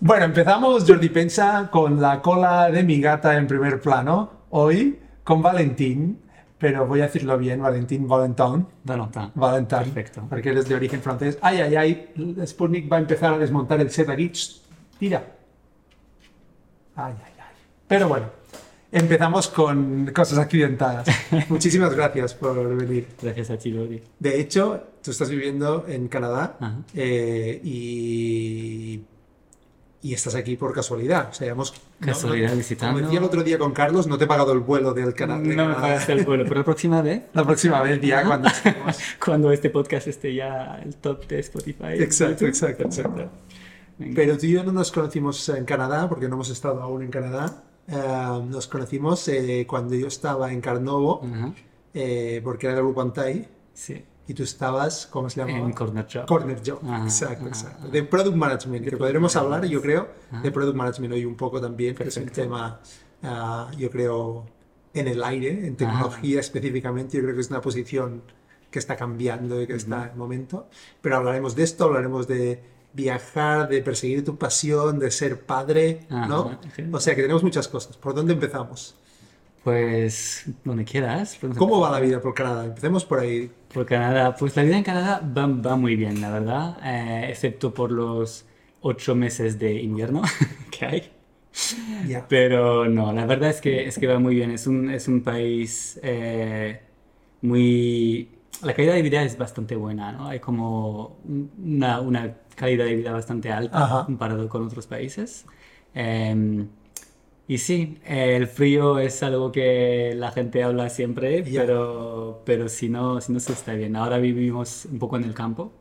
Bueno, empezamos Jordi Pensa con la cola de mi gata en primer plano. Hoy con Valentín, pero voy a decirlo bien, Valentín Valentin. Valentin. Valentin. Perfecto. Porque él es de origen francés. Ay, ay, ay, Sputnik va a empezar a desmontar el set aquí. Tira. Ay, ay, ay. Pero bueno, empezamos con cosas accidentadas. Muchísimas gracias por venir. Gracias a ti, Lori. De hecho, tú estás viviendo en Canadá eh, y, y estás aquí por casualidad. O sea, hemos, Casualidad no, no, visitando. Como decía el otro día con Carlos, no te he pagado el vuelo del Canadá. de No me pagaste el vuelo, pero la próxima vez, La próxima vez ya cuando estemos. cuando este podcast esté ya el top de Spotify. Exacto, exacto, exacto. Pero tú y yo no nos conocimos en Canadá, porque no hemos estado aún en Canadá. Eh, nos conocimos eh, cuando yo estaba en Carnovo, eh, porque era el grupo Antai, Sí. Y tú estabas, ¿cómo se llamaba? En Corner Shop. Corner Job, Ajá, exacto, ajá, exacto. De Product Management, que podremos hablar, yo creo, de Product Management hoy un poco también, que es un tema, ah, yo creo, en el aire, en tecnología específicamente, yo creo que es una posición que está cambiando y que está en momento. Pero hablaremos de esto, hablaremos de viajar, de perseguir tu pasión, de ser padre, ¿no? O sea que tenemos muchas cosas. ¿Por dónde empezamos? Pues donde quieras. ¿Cómo va la vida por Canadá? Empecemos por ahí. Por Canadá, pues la vida en Canadá va, va muy bien, la verdad, eh, excepto por los ocho meses de invierno que hay. Ya. Pero no, la verdad es que, es que va muy bien. Es un, es un país eh, muy... La calidad de vida es bastante buena, ¿no? Hay como una, una calidad de vida bastante alta Ajá. comparado con otros países. Eh, y sí, eh, el frío es algo que la gente habla siempre, Ya. pero, pero si no, si no se está bien. Ahora vivimos un poco en el campo,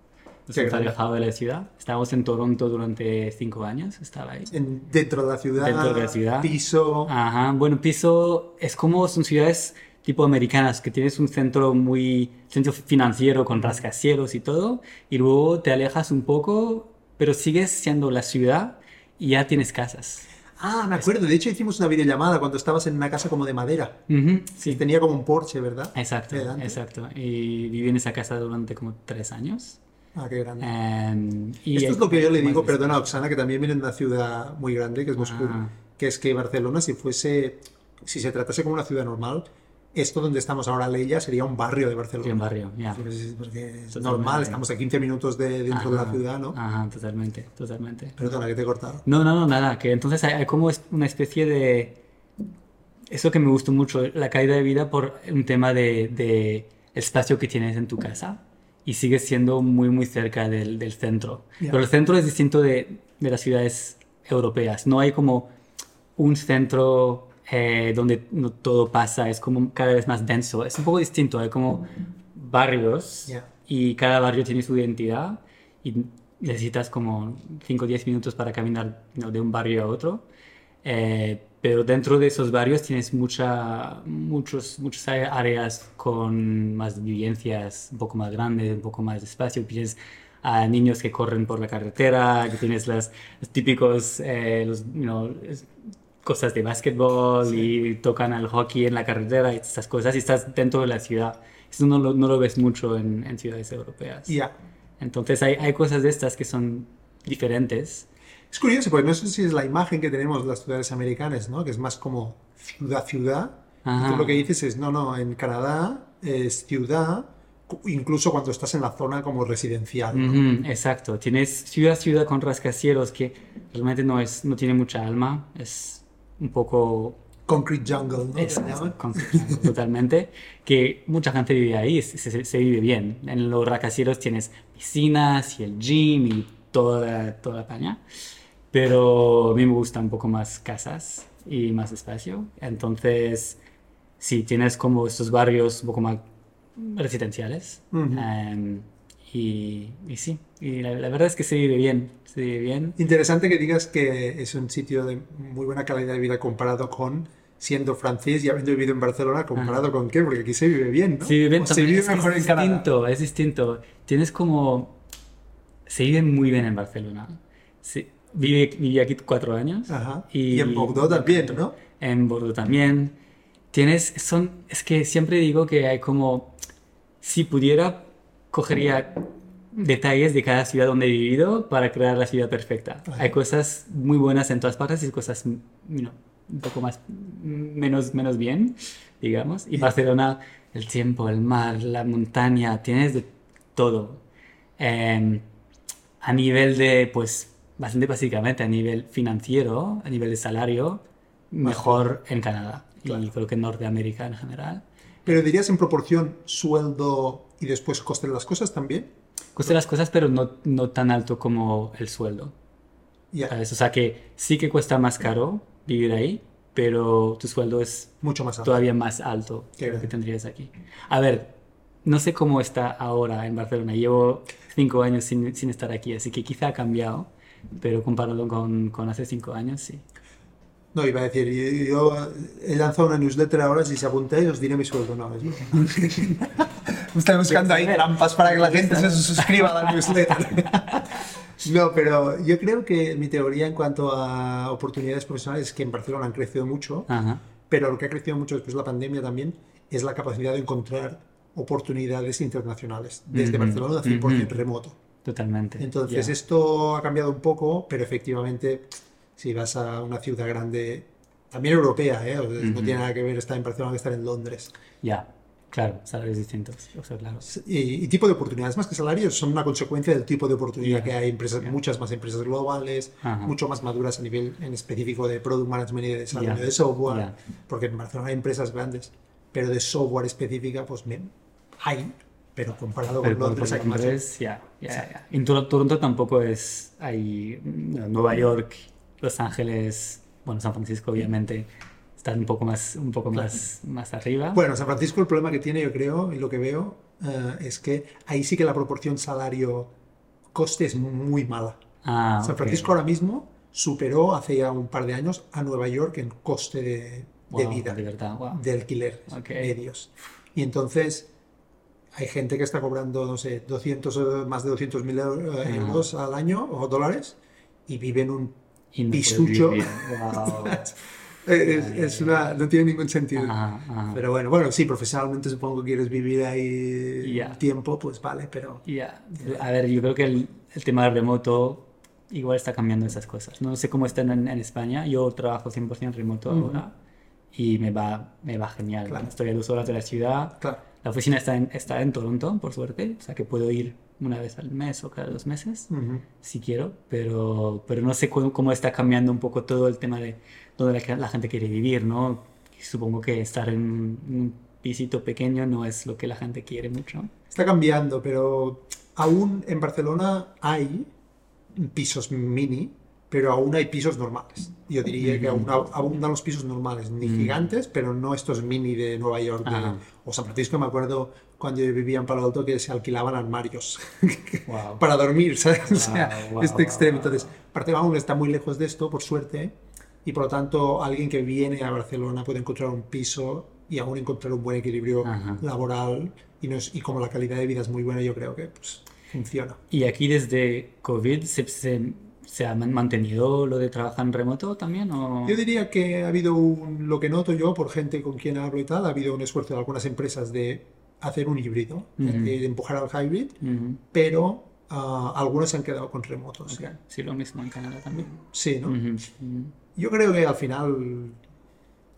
nos hemos alejado de la ciudad. Estábamos en Toronto durante cinco años, estaba ahí. En- dentro de la ciudad, Dentro de la ciudad. piso. Ajá, bueno, piso es como son ciudades tipo americanas, que tienes un centro muy, centro financiero con rascacielos y todo, y luego te alejas un poco, pero sigues siendo la ciudad y ya tienes casas. Ah, me acuerdo. De hecho, hicimos una videollamada cuando estabas en una casa como de madera. Ujú, sí, Tenía como un porche, ¿verdad? exacto, exacto. Y viví en esa casa durante como tres años. Ah, qué grande. Em, y Esto es lo que yo le digo, perdona, a Oksana, que también viene de una ciudad muy grande, que es Moscú, Ah. que es que Barcelona, si fuese, si se tratase como una ciudad normal, esto donde estamos ahora, Leia, sería un barrio de Barcelona. Sí, un barrio, ya. Pues, Porque es normal, estamos a 15 minutos de, dentro de la Ajá, ciudad, ¿no? Ajá, totalmente, totalmente. Perdona, que te he cortado. No, no, no, nada, que entonces hay, hay como una especie de... Eso que me gustó mucho, la calidad de vida por un tema de, de espacio que tienes en tu casa y sigues siendo muy, muy cerca del, del centro. Ya. Pero el centro es distinto de, de las ciudades europeas. No hay como un centro eh, donde no todo pasa, es como cada vez más denso. Es un poco distinto, hay como barrios Ya. y cada barrio tiene su identidad y necesitas como 5 o 10 minutos para caminar ¿no? de un barrio a otro. Eh, pero dentro de esos barrios tienes mucha, muchos, muchas áreas- con más vivencias, un poco más grandes, un poco más de espacio. Tienes a niños que corren por la carretera, que tienes las, los típicos eh, los, you know, cosas de básquetbol y tocan al hockey en la carretera y estas cosas y estás dentro de la ciudad. Eso no lo, no lo ves mucho en, en ciudades europeas. Ya. Entonces hay, hay cosas de estas que son diferentes. Es curioso, porque no sé si es la imagen que tenemos de las ciudades americanas, ¿no? Que es más como ciudad-ciudad. Tú lo que dices es, no, no, en Canadá es ciudad, incluso cuando estás en la zona como residencial. ¿no? Ujú, exacto. Tienes ciudad ciudad con rascacielos que realmente no es no tiene mucha alma. Es un poco Concrete jungle, ¿no? es- Que le llaman. con- totalmente que mucha gente vive ahí. Se, se- se vive bien. En los rascacielos tienes piscinas y el gym y toda toda la paña. Pero a mí me gustan un poco más casas y más espacio. Entonces, sí, tienes como estos barrios un poco más residenciales. Em, y, y sí, y la, la verdad es que se vive bien, se vive bien. Interesante que digas que es un sitio de muy buena calidad de vida comparado con siendo francés y habiendo vivido en Barcelona, comparado con qué, porque aquí se vive bien, ¿no? Se vive bien se vive es mejor es en Canadá. distinto, es distinto. Tienes como... Se vive muy bien en Barcelona. Sí, viví, viví aquí cuatro años. Ajá. Y en Bordeaux también, ¿no? En Bordeaux también. Tienes, son, es que siempre digo que hay como, si pudiera, cogería detalles de cada ciudad donde he vivido para crear la ciudad perfecta. Hay cosas muy buenas en todas partes y cosas you know, un poco más menos, menos bien, digamos. Y Barcelona, el tiempo, el mar, la montaña, tienes de todo. Em, a nivel de, pues, bastante básicamente, a nivel financiero, a nivel de salario, mejor en Canadá. Y creo que en Norteamérica en general. Pero dirías en proporción sueldo y después coste de las cosas también. De las cosas, pero no, no tan alto como el sueldo. Ya. ¿Sabes? O sea que sí que cuesta más caro vivir ahí, pero tu sueldo es Mucho más alto. todavía más alto que lo que tendrías aquí. A ver, no sé cómo está ahora en Barcelona. Llevo cinco años sin, sin estar aquí, así que quizá ha cambiado, pero comparado con, con hace cinco años, sí. No, iba a decir, yo, yo he lanzado una newsletter ahora, si se apuntáis os diré mi sueldo. No, es Estoy buscando ahí trampas para que la gente se suscriba a la newsletter. No, pero yo creo que mi teoría en cuanto a oportunidades profesionales es que en Barcelona han crecido mucho, Ajá. pero lo que ha crecido mucho después de la pandemia también es la capacidad de encontrar oportunidades internacionales desde Ujú, Barcelona 100% ujú. remoto. Totalmente. Entonces Ya. esto ha cambiado un poco, pero efectivamente si vas a una ciudad grande, también europea, ¿eh? O sea, no Ujú. tiene nada que ver estar en Barcelona que estar en Londres. Ya, claro, salarios distintos. O sea, claro. Y, y tipo de oportunidades, más que salarios, son una consecuencia del tipo de oportunidad Ya, que hay. Empresas, ya. Muchas más empresas globales, Ajá. mucho más maduras a nivel en específico de product management y de desarrollo Ya, de software, porque en Barcelona hay empresas grandes, pero de software específica, pues me- hay, pero comparado Pero con Londres más. Londres, ya, ya. En Tor- Toronto tampoco es. Hay Nueva York, Los Ángeles, bueno, San Francisco, obviamente, están un poco más, un poco más, más arriba. Bueno, San Francisco el problema que tiene, yo creo, y lo que veo, eh, es que ahí sí que la proporción salario-coste es muy mala. Ah, San. Francisco ahora mismo superó hace ya un par de años a Nueva York en coste de, de Wow, vida, De wow. de alquiler Ok. medios. Y entonces hay gente que está cobrando, no sé, 200, o más de 200 mil euros, Ajá. euros al año o dólares y vive en un Y no pisucho. Wow. es, es una, no tiene ningún sentido. Ajá, ajá. Pero bueno, bueno, sí, profesionalmente supongo que quieres vivir ahí un tiempo, pues vale, pero Ya, A ver, yo creo que el, el tema del remoto igual está cambiando esas cosas. No sé cómo están en, en España. Yo trabajo 100% remoto ahora y me va, me va genial. Claro. Estoy a dos horas de la ciudad. claro. La oficina está en, está en Toronto, por suerte, o sea que puedo ir una vez al mes o cada dos meses, Ujú. si quiero, pero, pero no sé cómo, cómo está cambiando un poco todo el tema de donde la, la gente quiere vivir, ¿no? Supongo que estar en un pisito pequeño no es lo que la gente quiere mucho. Está cambiando, pero aún en Barcelona hay pisos mini, pero aún hay pisos normales. Yo diría que aún ab- abundan los pisos normales, ni Mm. gigantes, pero no estos mini de Nueva York de- o San Francisco. Me acuerdo cuando yo vivía en Palo Alto que se alquilaban armarios Wow. para dormir, ¿sabes? O sea, Wow, wow, este extremo. wow, Entonces, Barcelona aún está muy lejos de esto, por suerte, y por lo tanto, alguien que viene a Barcelona puede encontrar un piso y aún encontrar un buen equilibrio Ajá. laboral. Y, no es- y como la calidad de vida es muy buena, yo creo que pues, funciona. Y aquí desde COVID se, se, se ha man- mantenido lo de trabajar en remoto también o Yo diría que ha habido un, lo que noto yo por gente con quien hablo y tal, ha habido un esfuerzo de algunas empresas de hacer un híbrido, Ujú. de empujar al hybrid, Ujú. pero ah, algunos se han quedado con remotos. Ok. Sí, lo mismo en Canadá también. Sí, ¿no? Ujú. Yo creo que al final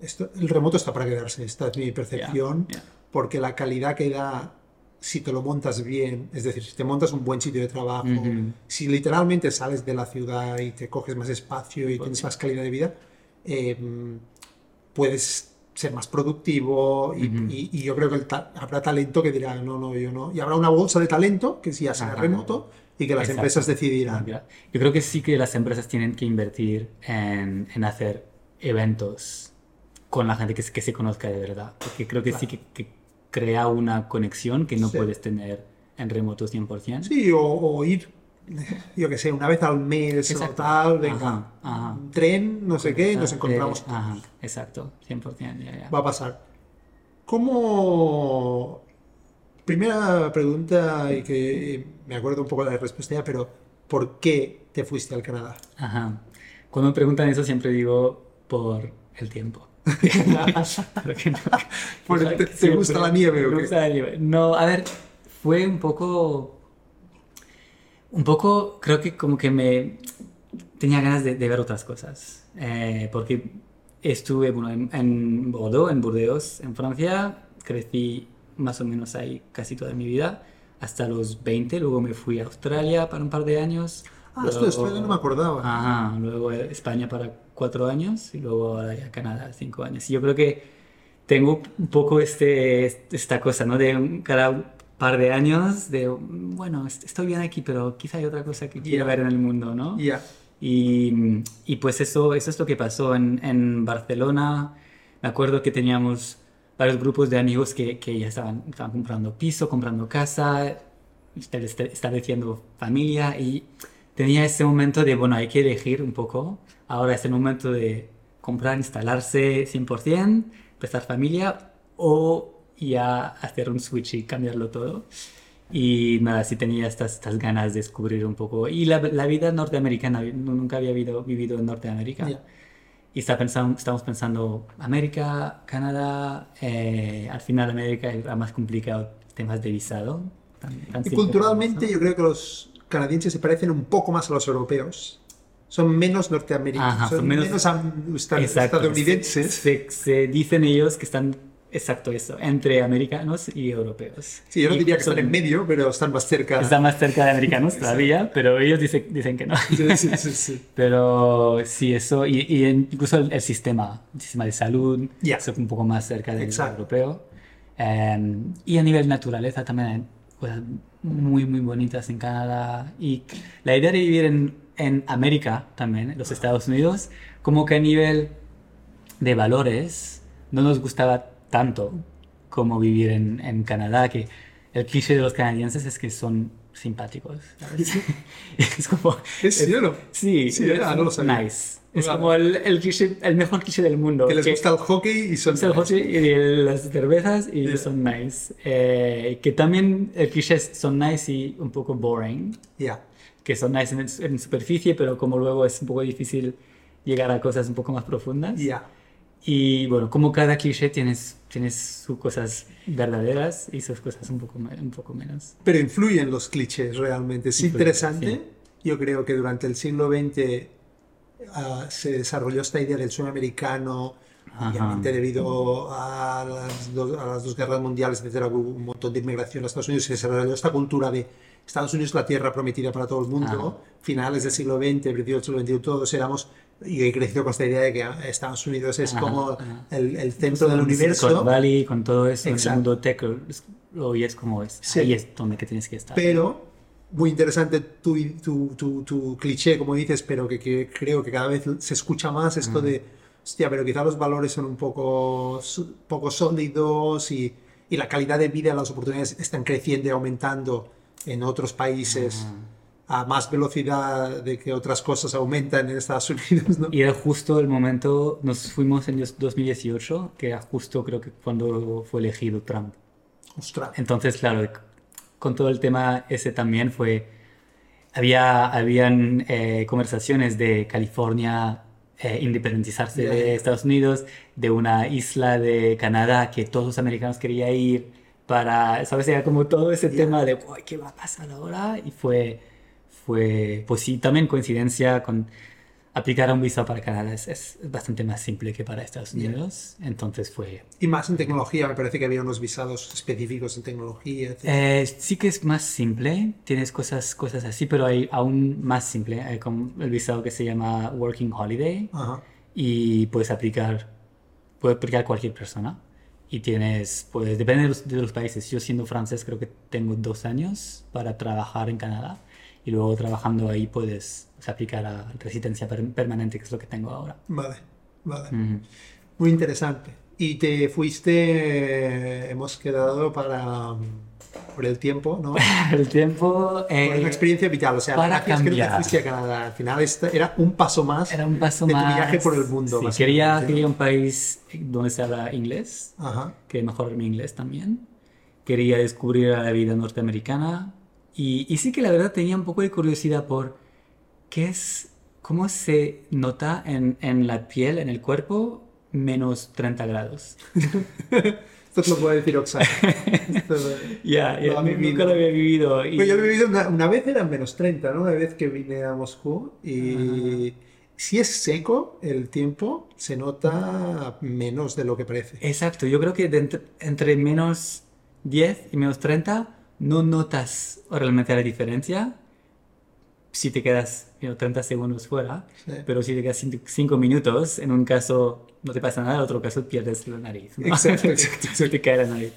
esto, el remoto está para quedarse, esta es mi percepción, Ya, ya. porque la calidad que da si te lo montas bien, es decir, si te montas un buen sitio de trabajo, Ujú. si literalmente sales de la ciudad y te coges más espacio y Pues tienes sí. más calidad de vida, eh, puedes ser más productivo y, Ujú. y- y yo creo que ta- habrá talento que dirá, no, no, yo no. Y habrá una bolsa de talento que sí ya Ajá. remoto y que las Exacto. empresas decidirán. Yo creo que sí que las empresas tienen que invertir en, en hacer eventos con la gente que, se- que se conozca de verdad. Porque creo que sí que, que crea una conexión que no Sí. puedes tener en remoto 100%. Sí, o, o ir, yo que sé, una vez al mes Exacto. o tal, venga, Ajá, ajá. un tren, no sé qué, nos Ah, encontramos. eh, ajá, exacto, 100%. Ya, ya. Va a pasar. ¿Cómo... Primera pregunta, y que me acuerdo un poco de la respuesta ya, pero ¿por qué te fuiste al Canadá? Ajá. Cuando me preguntan eso siempre digo por el tiempo. Que no. ¿te- te gusta la nieve o qué? gusta la nieve. No, a ver, fue un poco... Un poco, creo que como que me tenía ganas de, ver otras cosas. Eh, porque estuve bueno, en, en, Bordeaux, en Burdeos, en Francia. Crecí más o menos ahí casi toda mi vida, hasta los 20. Luego me fui a Australia para un par de años. Ah, esto de Australia no me acordaba. Ajá, luego España para cuatro años y luego ahora ya Canadá cinco años. Y yo creo que tengo un poco este, esta cosa, ¿no? De cada par de años, de, bueno, estoy bien aquí, pero quizá hay otra cosa que quiero ver en el mundo, ¿no? Ya. Y, y, pues eso, eso es lo que pasó en, en, Barcelona. Me acuerdo que teníamos varios grupos de amigos que, que ya estaban, estaban comprando piso, comprando casa, estableciendo familia y tenía ese momento de, bueno, hay que elegir un poco. Ahora es el momento de comprar, instalarse 100%, empezar familia o ya hacer un switch y cambiarlo todo. Y nada, sí tenía estas, estas ganas de descubrir un poco. Y la, la vida norteamericana, nunca había vivido, vivido en Norteamérica. Y está pensando, estamos pensando América, Canadá, eh, al final América era más complicado, temas de visado. y culturalmente yo creo que los canadienses se parecen un poco más a los europeos. Son menos norteamericanos, son, menos, estadounidenses. se dicen ellos que están Exacto, eso, entre americanos y europeos. Sí, yo no diría que están en medio, pero están más cerca. Están más cerca de americanos todavía, pero ellos dicen, dicen que no. Sí, sí, sí, Pero sí, eso, y, y incluso el, sistema, el sistema de salud, es un poco más cerca del europeo. Em, y a nivel naturaleza también hay cosas muy, muy bonitas en Canadá. Y la idea de vivir en, en América también, en los Estados Unidos, como que a nivel de valores, no nos gustaba tanto como vivir en, en Canadá, que el cliché de los canadienses es que son simpáticos. es como... ¿Es cielo? Sí, sí ah, no lo sabía. Nice. Es como el, el, cliché, el mejor cliché del mundo. Que les gusta el hockey y son... Nice. El hockey y las cervezas y son nice. Eh, que también el cliché son nice y un poco boring. Ya. Que son nice en, en, superficie, pero como luego es un poco difícil llegar a cosas un poco más profundas. Ya. Y bueno, como cada cliché tienes, tienes sus cosas verdaderas y sus cosas un poco, un poco menos. Pero influyen los clichés realmente. Es interesante. Yo creo que durante el siglo XX ah, se desarrolló esta idea del sueño americano, obviamente debido a las, dos, a las, dos, guerras mundiales, etcétera, hubo un montón de inmigración a Estados Unidos y se desarrolló esta cultura de Estados Unidos la tierra prometida para todo el mundo. Finales del siglo XX, principios del siglo XXI, todos éramos y he crecido con esta idea de que Estados Unidos es como El, el, centro del universo. Con Valley, con todo eso, Exacto. el mundo tech, hoy es como es. Ahí es donde que tienes que estar. Pero, muy interesante tu, tu, tu, tu cliché, como dices, pero que, que, creo que cada vez se escucha más esto de, hostia, pero quizá los valores son un poco, poco sólidos y, y la calidad de vida, las oportunidades están creciendo y aumentando en otros países a más velocidad de que otras cosas aumentan en Estados Unidos. ¿no? Y era justo el momento, nos fuimos en 2018, que era justo creo que cuando fue elegido Trump. Ostras. Entonces, claro, con todo el tema ese también fue, había, habían eh, conversaciones de California eh, independizarse de Estados Unidos, de una isla de Canadá que todos los americanos querían ir para, ¿sabes? Era como todo ese tema de, ¿qué va a pasar ahora? Y fue fue, pues sí, también coincidencia con aplicar un visado para Canadá es, bastante más simple que para Estados Unidos, entonces fue... Y más en tecnología, me parece que había unos visados específicos en tecnología. Eh, sí que es más simple, tienes cosas, cosas así, pero hay aún más simple, hay como el visado que se llama Working Holiday y puedes aplicar, puede aplicar cualquier persona. Y tienes, pues depende de los, de los países. Yo siendo francés creo que tengo dos años para trabajar en Canadá y luego trabajando ahí puedes aplicar a residencia permanente, que es lo que tengo ahora. Vale, vale. Muy interesante. Y te fuiste, hemos quedado para por el tiempo, ¿no? el tiempo. Eh, por una experiencia vital, o sea, para cambiar. que te fuiste a Canadá. Al final este era un paso más. Era un paso de más. tu viaje por el mundo. Sí, quería, quería un país donde se habla inglés, que mejor mi inglés también. Quería descubrir la vida norteamericana y, sí que la verdad tenía un poco de curiosidad por qué es, cómo se nota en, en la piel, en el cuerpo, menos 30 grados. Esto te lo puede decir Oxana. Ya, ya, nunca lo había vivido. Y... Pues yo lo he vivido una, una, vez, eran menos 30, ¿no? Una vez que vine a Moscú y... Si es seco el tiempo, se nota menos de lo que parece. Exacto, yo creo que entre, entre menos 10 y menos 30 no notas realmente la diferencia si te quedas 30 segundos fuera, pero si te quedas 5 minutos, en un caso no te pasa nada, en otro caso pierdes la nariz. Exacto, exacto. se te cae la nariz.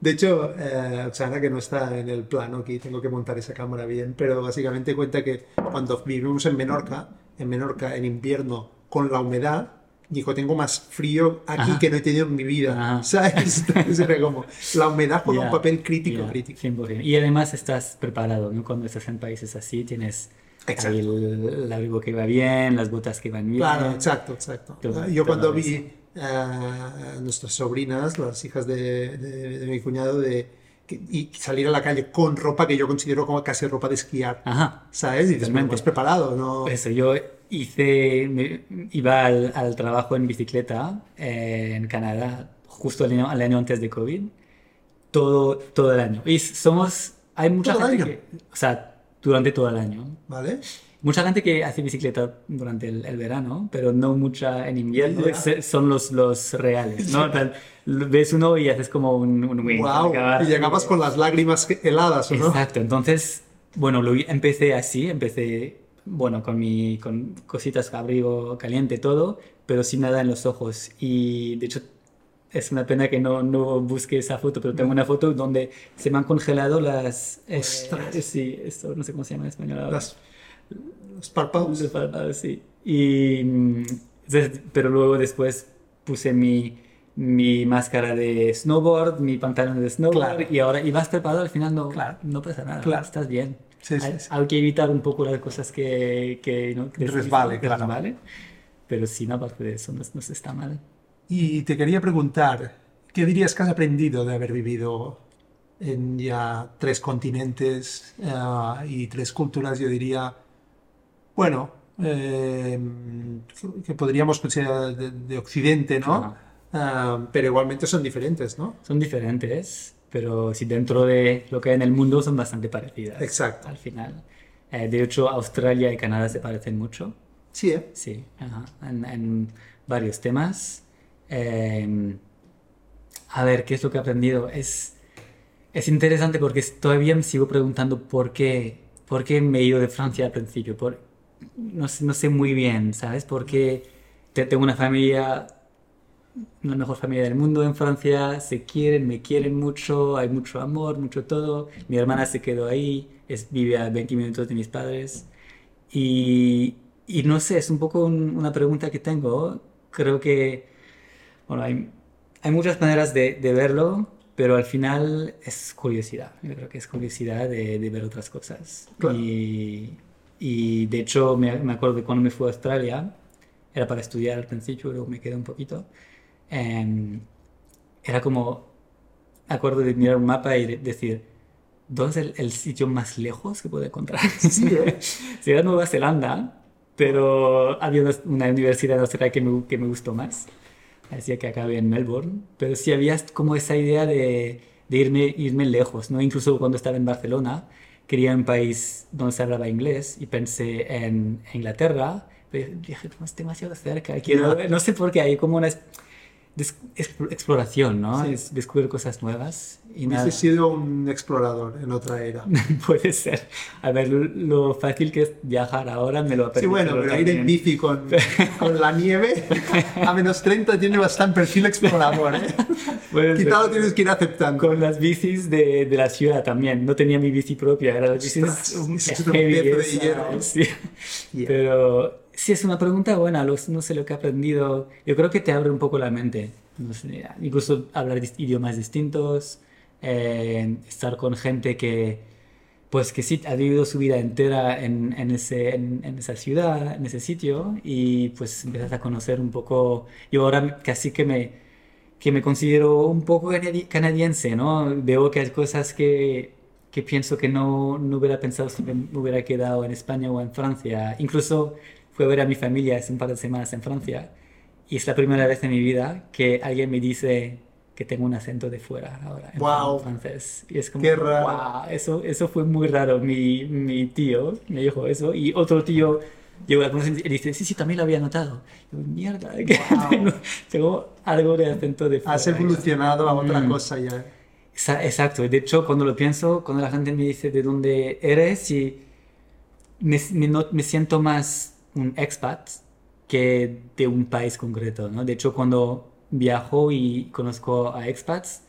De hecho, eh, Oksana, que no está en el plano aquí, tengo que montar esa cámara bien, pero básicamente cuenta que cuando vivimos en Menorca, en Menorca en invierno, con la humedad, dijo, tengo más frío aquí que no he tenido en mi vida. ¿Sabes? Entonces como, la humedad juega un papel crítico, crítico. Y además estás preparado, ¿no? Cuando estás en países así, tienes el, abrigo que va bien, las botas que van bien. Claro, exacto, exacto. Yo cuando vi a nuestras sobrinas, las hijas de, mi cuñado, de, y salir a la calle con ropa que yo considero como casi ropa de esquiar. Ajá. ¿Sabes? Y dices, pues preparado, ¿no? Eso, yo hice, iba al, trabajo en bicicleta eh, en Canadá justo el año, año, antes de COVID, todo, todo el año. Y somos, hay mucha gente que, o sea, durante todo el año. ¿Vale? Mucha gente que hace bicicleta durante el, verano, pero no mucha en invierno, son los, los reales, ¿no? ves uno y haces como un, un wow. Y llegabas con las lágrimas heladas, ¿no? Exacto, entonces, bueno, lo, empecé así, empecé bueno, con, mi, con cositas, abrigo caliente, todo, pero sin nada en los ojos. Y de hecho, es una pena que no, no busque esa foto, pero tengo una foto donde se me han congelado las... Eh, sí, esto no sé cómo se llama en español Las, los párpados. Los párpados, sí. Y, mm, pero luego después puse mi, mi máscara de snowboard, mi pantalón de snowboard y ahora y vas preparado al final no, claro. no pasa nada, claro. estás bien. Sí, sí, hay, que evitar un poco las cosas que, que, ¿no? que resbale, claro. resbale, pero sin aparte de eso no, no se está mal. Y te quería preguntar, ¿qué dirías que has aprendido de haber vivido en ya tres continentes uh, y tres culturas? Yo diría, bueno, eh, que podríamos considerar de, de Occidente, ¿no? Uh, pero igualmente son diferentes, ¿no? Son diferentes pero si dentro de lo que hay en el mundo son bastante parecidas. Exacto. Al final. Eh, de hecho, Australia y Canadá se parecen mucho. Sí, ¿eh? Sí, En, varios temas. Em, a ver, ¿qué es lo que he aprendido? Es, es interesante porque todavía me sigo preguntando por qué, por qué me he ido de Francia al principio. Por, no, no sé muy bien, ¿sabes? Porque tengo una familia la mejor familia del mundo en Francia, se quieren, me quieren mucho, hay mucho amor, mucho todo. Mi hermana se quedó ahí, es, vive a 20 minutos de mis padres. Y, y no sé, es un poco una pregunta que tengo. Creo que, bueno, hay, hay muchas maneras de, de, verlo, pero al final es curiosidad. Yo creo que es curiosidad de, de ver otras cosas. Y, y, de hecho, me, me acuerdo de cuando me fui a Australia, era para estudiar al principio, luego me quedé un poquito Em, era como, acuerdo de mirar un mapa y decir, ¿dónde es el, sitio más lejos que puedo encontrar? Sí, ¿eh? era Nueva Zelanda, pero había una, universidad en Australia que me, que me gustó más. Decía que acabé en Melbourne, pero sí había como esa idea de, de irme, irme lejos, ¿no? Incluso cuando estaba en Barcelona, quería un país donde se hablaba inglés y pensé en Inglaterra, pero dije, no es demasiado cerca, quiero, no sé por qué, hay como una exploración, ¿no? Es descubrir cosas nuevas. Y Hubiese sido un explorador en otra era. Puede ser. A ver, lo, fácil que es viajar ahora me lo ha. Sí, bueno, pero ir en bici con, con, la nieve a menos 30 tiene bastante perfil explorador, ¿eh? Quizá tienes que ir aceptando. Con las bicis de, de, la ciudad también. No tenía mi bici propia, era la bici es un de hierro. Sí. Pero Sí, es una pregunta buena, no sé lo que he aprendido. Yo creo que te abre un poco la mente. incluso hablar idiomas distintos, eh, estar con gente que, pues que sí ha vivido su vida entera en, ese, en, esa ciudad, en ese sitio, y pues empiezas a conocer un poco. Yo ahora casi que me, que me considero un poco canadiense, ¿no? Veo que hay cosas que, que pienso que no, no hubiera pensado si me hubiera quedado en España o en Francia. Incluso fui a ver a mi familia hace un par de semanas en Francia y es la primera vez en mi vida que alguien me dice que tengo un acento de fuera ahora en Wow. francés. Y es como, Qué raro. "Guau", eso, eso fue muy raro. Mi, mi tío me dijo eso y otro tío llegó a conocer y dice, sí, sí, también lo había notado. Y yo, mierda, que Wow. tengo, tengo algo de acento de fuera. Has evolucionado a otra Mm. cosa ya. Exa- Exacto, de hecho cuando lo pienso, cuando la gente me dice de dónde eres, y me, me me siento más un expat que de un país concreto, ¿no? De hecho cuando viajo y conozco a expats,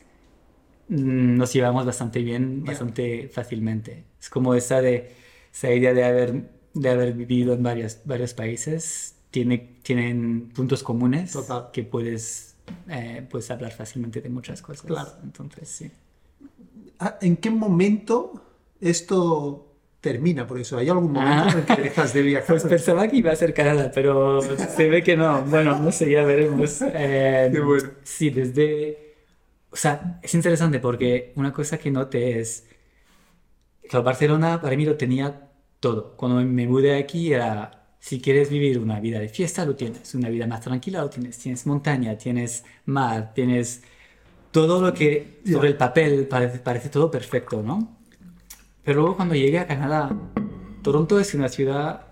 mm, nos llevamos bastante bien, Ya. bastante fácilmente. Es como esa, de, esa idea de haber, de haber vivido en varios, varios países, tiene, tienen puntos comunes Total. que puedes, eh, puedes hablar fácilmente de muchas cosas. Claro. Entonces, sí. Ah, ¿En qué momento esto termina? Por eso, ¿hay algún momento Ah. en el que dejas de viajar? Pues pensaba que iba a ser Canadá, pero se ve que no. Bueno, no sé, ya veremos. Eh, Qué bueno. Sí, desde... O sea, es interesante porque una cosa que noté es... Claro, Barcelona para mí lo tenía todo. Cuando me mudé aquí era... Si quieres vivir una vida de fiesta, lo tienes. Una vida más tranquila, lo tienes. Tienes montaña, tienes mar, tienes... Todo lo que sobre el papel parece, parece todo perfecto, ¿no? Pero luego cuando llegué a Canadá, Toronto es una ciudad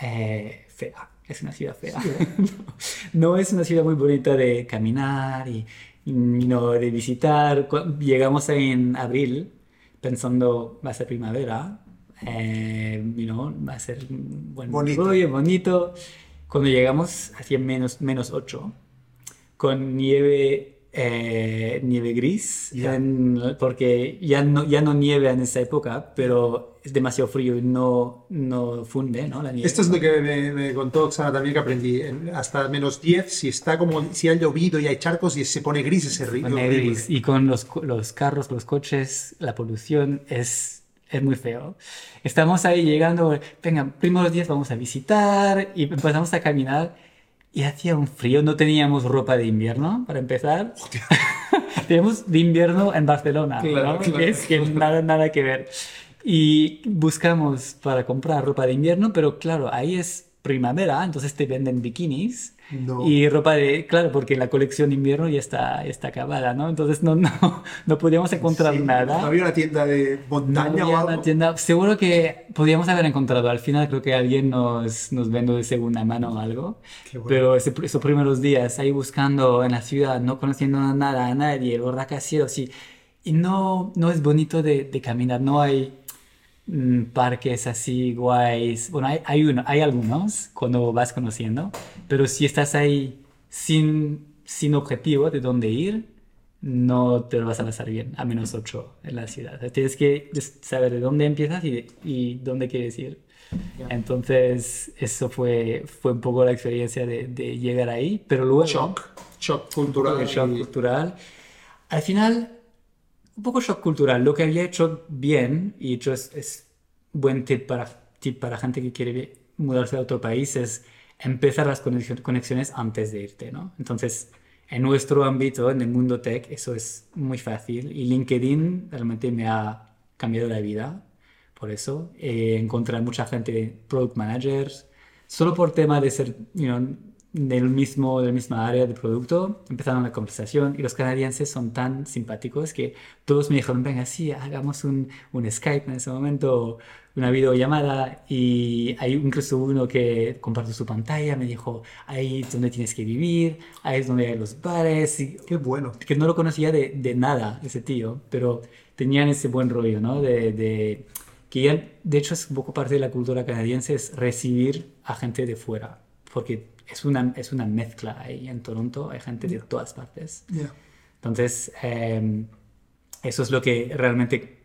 eh, fea. Es una ciudad fea. no es una ciudad muy bonita de caminar y, y no de visitar. Llegamos en abril pensando va a ser primavera, eh, you know, va a ser buen Bonito. rollo, bonito. Cuando llegamos hacía menos, menos 8, con nieve, eh, nieve gris, Ya. en- porque ya no, ya no nieve en esa época, pero es demasiado frío y no, no funde, ¿no? La nieve. Esto es lo que me, me contó Oxana también que aprendí. En- hasta menos 10, si está como, si ha llovido y hay charcos y se pone gris ese río. Gris. Y con los, los carros, los coches, la polución es, es muy feo. Estamos ahí llegando, venga, primeros días vamos a visitar y empezamos a caminar y hacía un frío, no teníamos ropa de invierno para empezar. Teníamos de invierno en Barcelona, Claro, ¿no? claro. Es que nada, nada que ver. Y buscamos para comprar ropa de invierno, pero claro, ahí es primavera, entonces te venden bikinis. No. Y ropa de, claro, porque la colección de invierno ya está, ya está acabada, ¿no? Entonces no, no, no podíamos encontrar Sí, nada. ¿No había una tienda de No montaña había o una algo? tienda. Seguro que podríamos haber encontrado. Al final creo que alguien nos, nos vende de segunda mano o algo. Bueno. Pero ese- esos primeros días ahí buscando en la ciudad, no conociendo nada a nadie, los rascacielos y, y no, no es bonito de, de caminar. No hay mm, parques así guays. Bueno, hay, hay, uno, hay algunos cuando vas conociendo, pero si estás ahí sin, sin objetivo de dónde ir, no te lo vas a pasar bien, a menos 8 en la ciudad. O sea, tienes que saber de dónde empiezas y, y dónde quieres ir. Ya. Entonces, eso fue, fue un poco la experiencia de, de llegar ahí, pero luego... Shock. Shock cultural. Shock y- cultural. Al final, un poco shock cultural. Lo que había hecho bien, y hecho es, es buen tip para, tip para gente que quiere mudarse a otro país, es empezar las conexiones antes de irte, ¿no? Entonces, en nuestro ámbito, en el mundo tech, eso es muy fácil. Y LinkedIn realmente me ha cambiado la vida. Por eso, eh, encontrar mucha gente, product managers, solo por tema de ser, you know, del mismo, del misma área de producto, empezaron la conversación y los canadienses son tan simpáticos que todos me dijeron, venga, sí, hagamos un, un Skype en ese momento, una videollamada y hay incluso uno que compartió su pantalla, me dijo, ahí es donde tienes que vivir, ahí es donde hay los bares, y Qué bueno. que no lo conocía de, de nada ese tío, pero tenían ese buen rollo, ¿no? De, de- que ya, de hecho, es un poco parte de la cultura canadiense, es recibir a gente de fuera, porque es una, es una mezcla ahí en Toronto, hay gente de todas partes. Ya. Entonces, eh, eso es lo que realmente,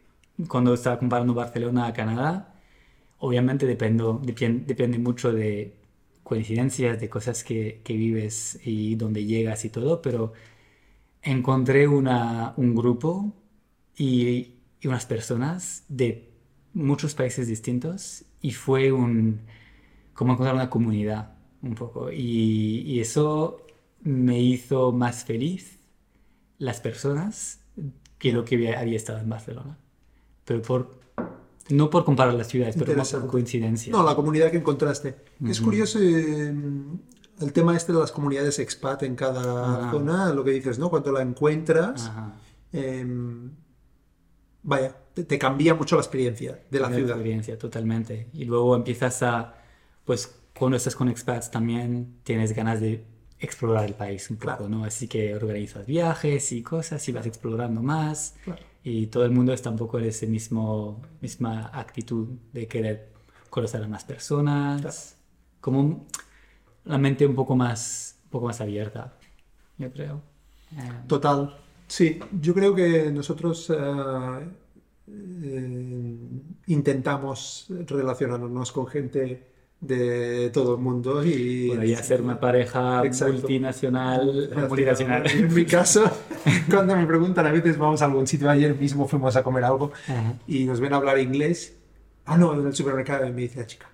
cuando estaba comparando Barcelona a Canadá, obviamente dependo, depien- depende mucho de coincidencias, de cosas que, que vives y dónde llegas y todo, pero encontré una, un grupo y, y unas personas de muchos países distintos y fue un, como encontrar una comunidad un poco. Y, y eso me hizo más feliz las personas que lo que había, había estado en Barcelona. Pero por, no por comparar las ciudades, pero más por coincidencia. No, la comunidad que encontraste. Es curioso, eh, el tema este de las comunidades expat en cada zona, lo que dices, ¿no? Cuando la encuentras, em, vaya, te, te cambia mucho la experiencia de la Una ciudad. experiencia, totalmente. Y luego empiezas a, pues cuando estás con expats también tienes ganas de explorar el país un poco, Claro. ¿no? Así que organizas viajes y cosas y vas explorando más. Claro. Y todo el mundo está un poco en ese mismo, misma actitud de querer conocer a más personas. Claro. Como la mente un poco más, un poco más abierta, yo creo. Eh, Total. Sí, yo creo que nosotros eh, eh, intentamos relacionarnos con gente de todo el mundo y podría ser una pareja Exacto. multinacional, multinacional. En mi caso, cuando me preguntan a veces vamos a algún sitio, ayer mismo fuimos a comer algo y nos ven a hablar inglés. Ah, no, en el supermercado y me dice la chica,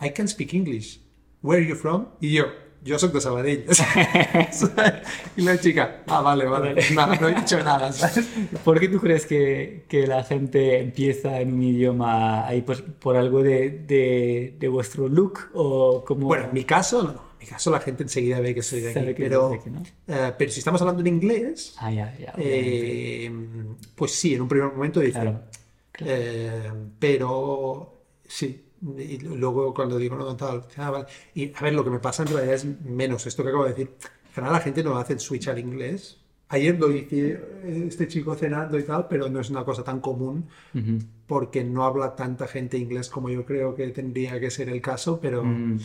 I can speak English. Where are you from? Y yo, yo soy de Sabadell. y la chica, ah, vale, vale. No, no he dicho nada, ¿sabes? ¿Por qué tú crees que, que la gente empieza en un idioma ahí por, por algo de, de, de vuestro look o como... Bueno, en mi caso, no. En mi caso la gente enseguida ve que soy de aquí. Pero, eres de aquí, eh, pero si estamos hablando en inglés, Ah, ya, ya. obviamente. eh, pues sí, en un primer momento dice, Claro. claro. Eh, pero sí, y luego cuando digo no, tal, ah, vale. Y a ver, lo que me pasa en realidad es menos esto que acabo de decir. En general la gente no hace el switch al inglés. Ayer lo hice eh, este chico cenando y tal, pero no es una cosa tan común Ujú. porque no habla tanta gente inglés como yo creo que tendría que ser el caso, pero, Mm.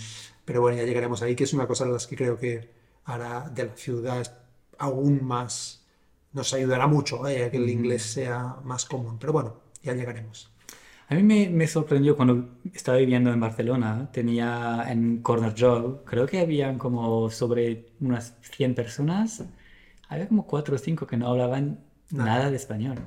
pero bueno, ya llegaremos ahí, que es una cosa de las que creo que hará de la ciudad aún más, nos ayudará mucho eh, a que el inglés sea más común, pero bueno, ya llegaremos. A mí me, me sorprendió cuando estaba viviendo en Barcelona, tenía en Corner Job, creo que habían como sobre unas 100 personas, había como 4 o 5 que no hablaban Nada. nada de español,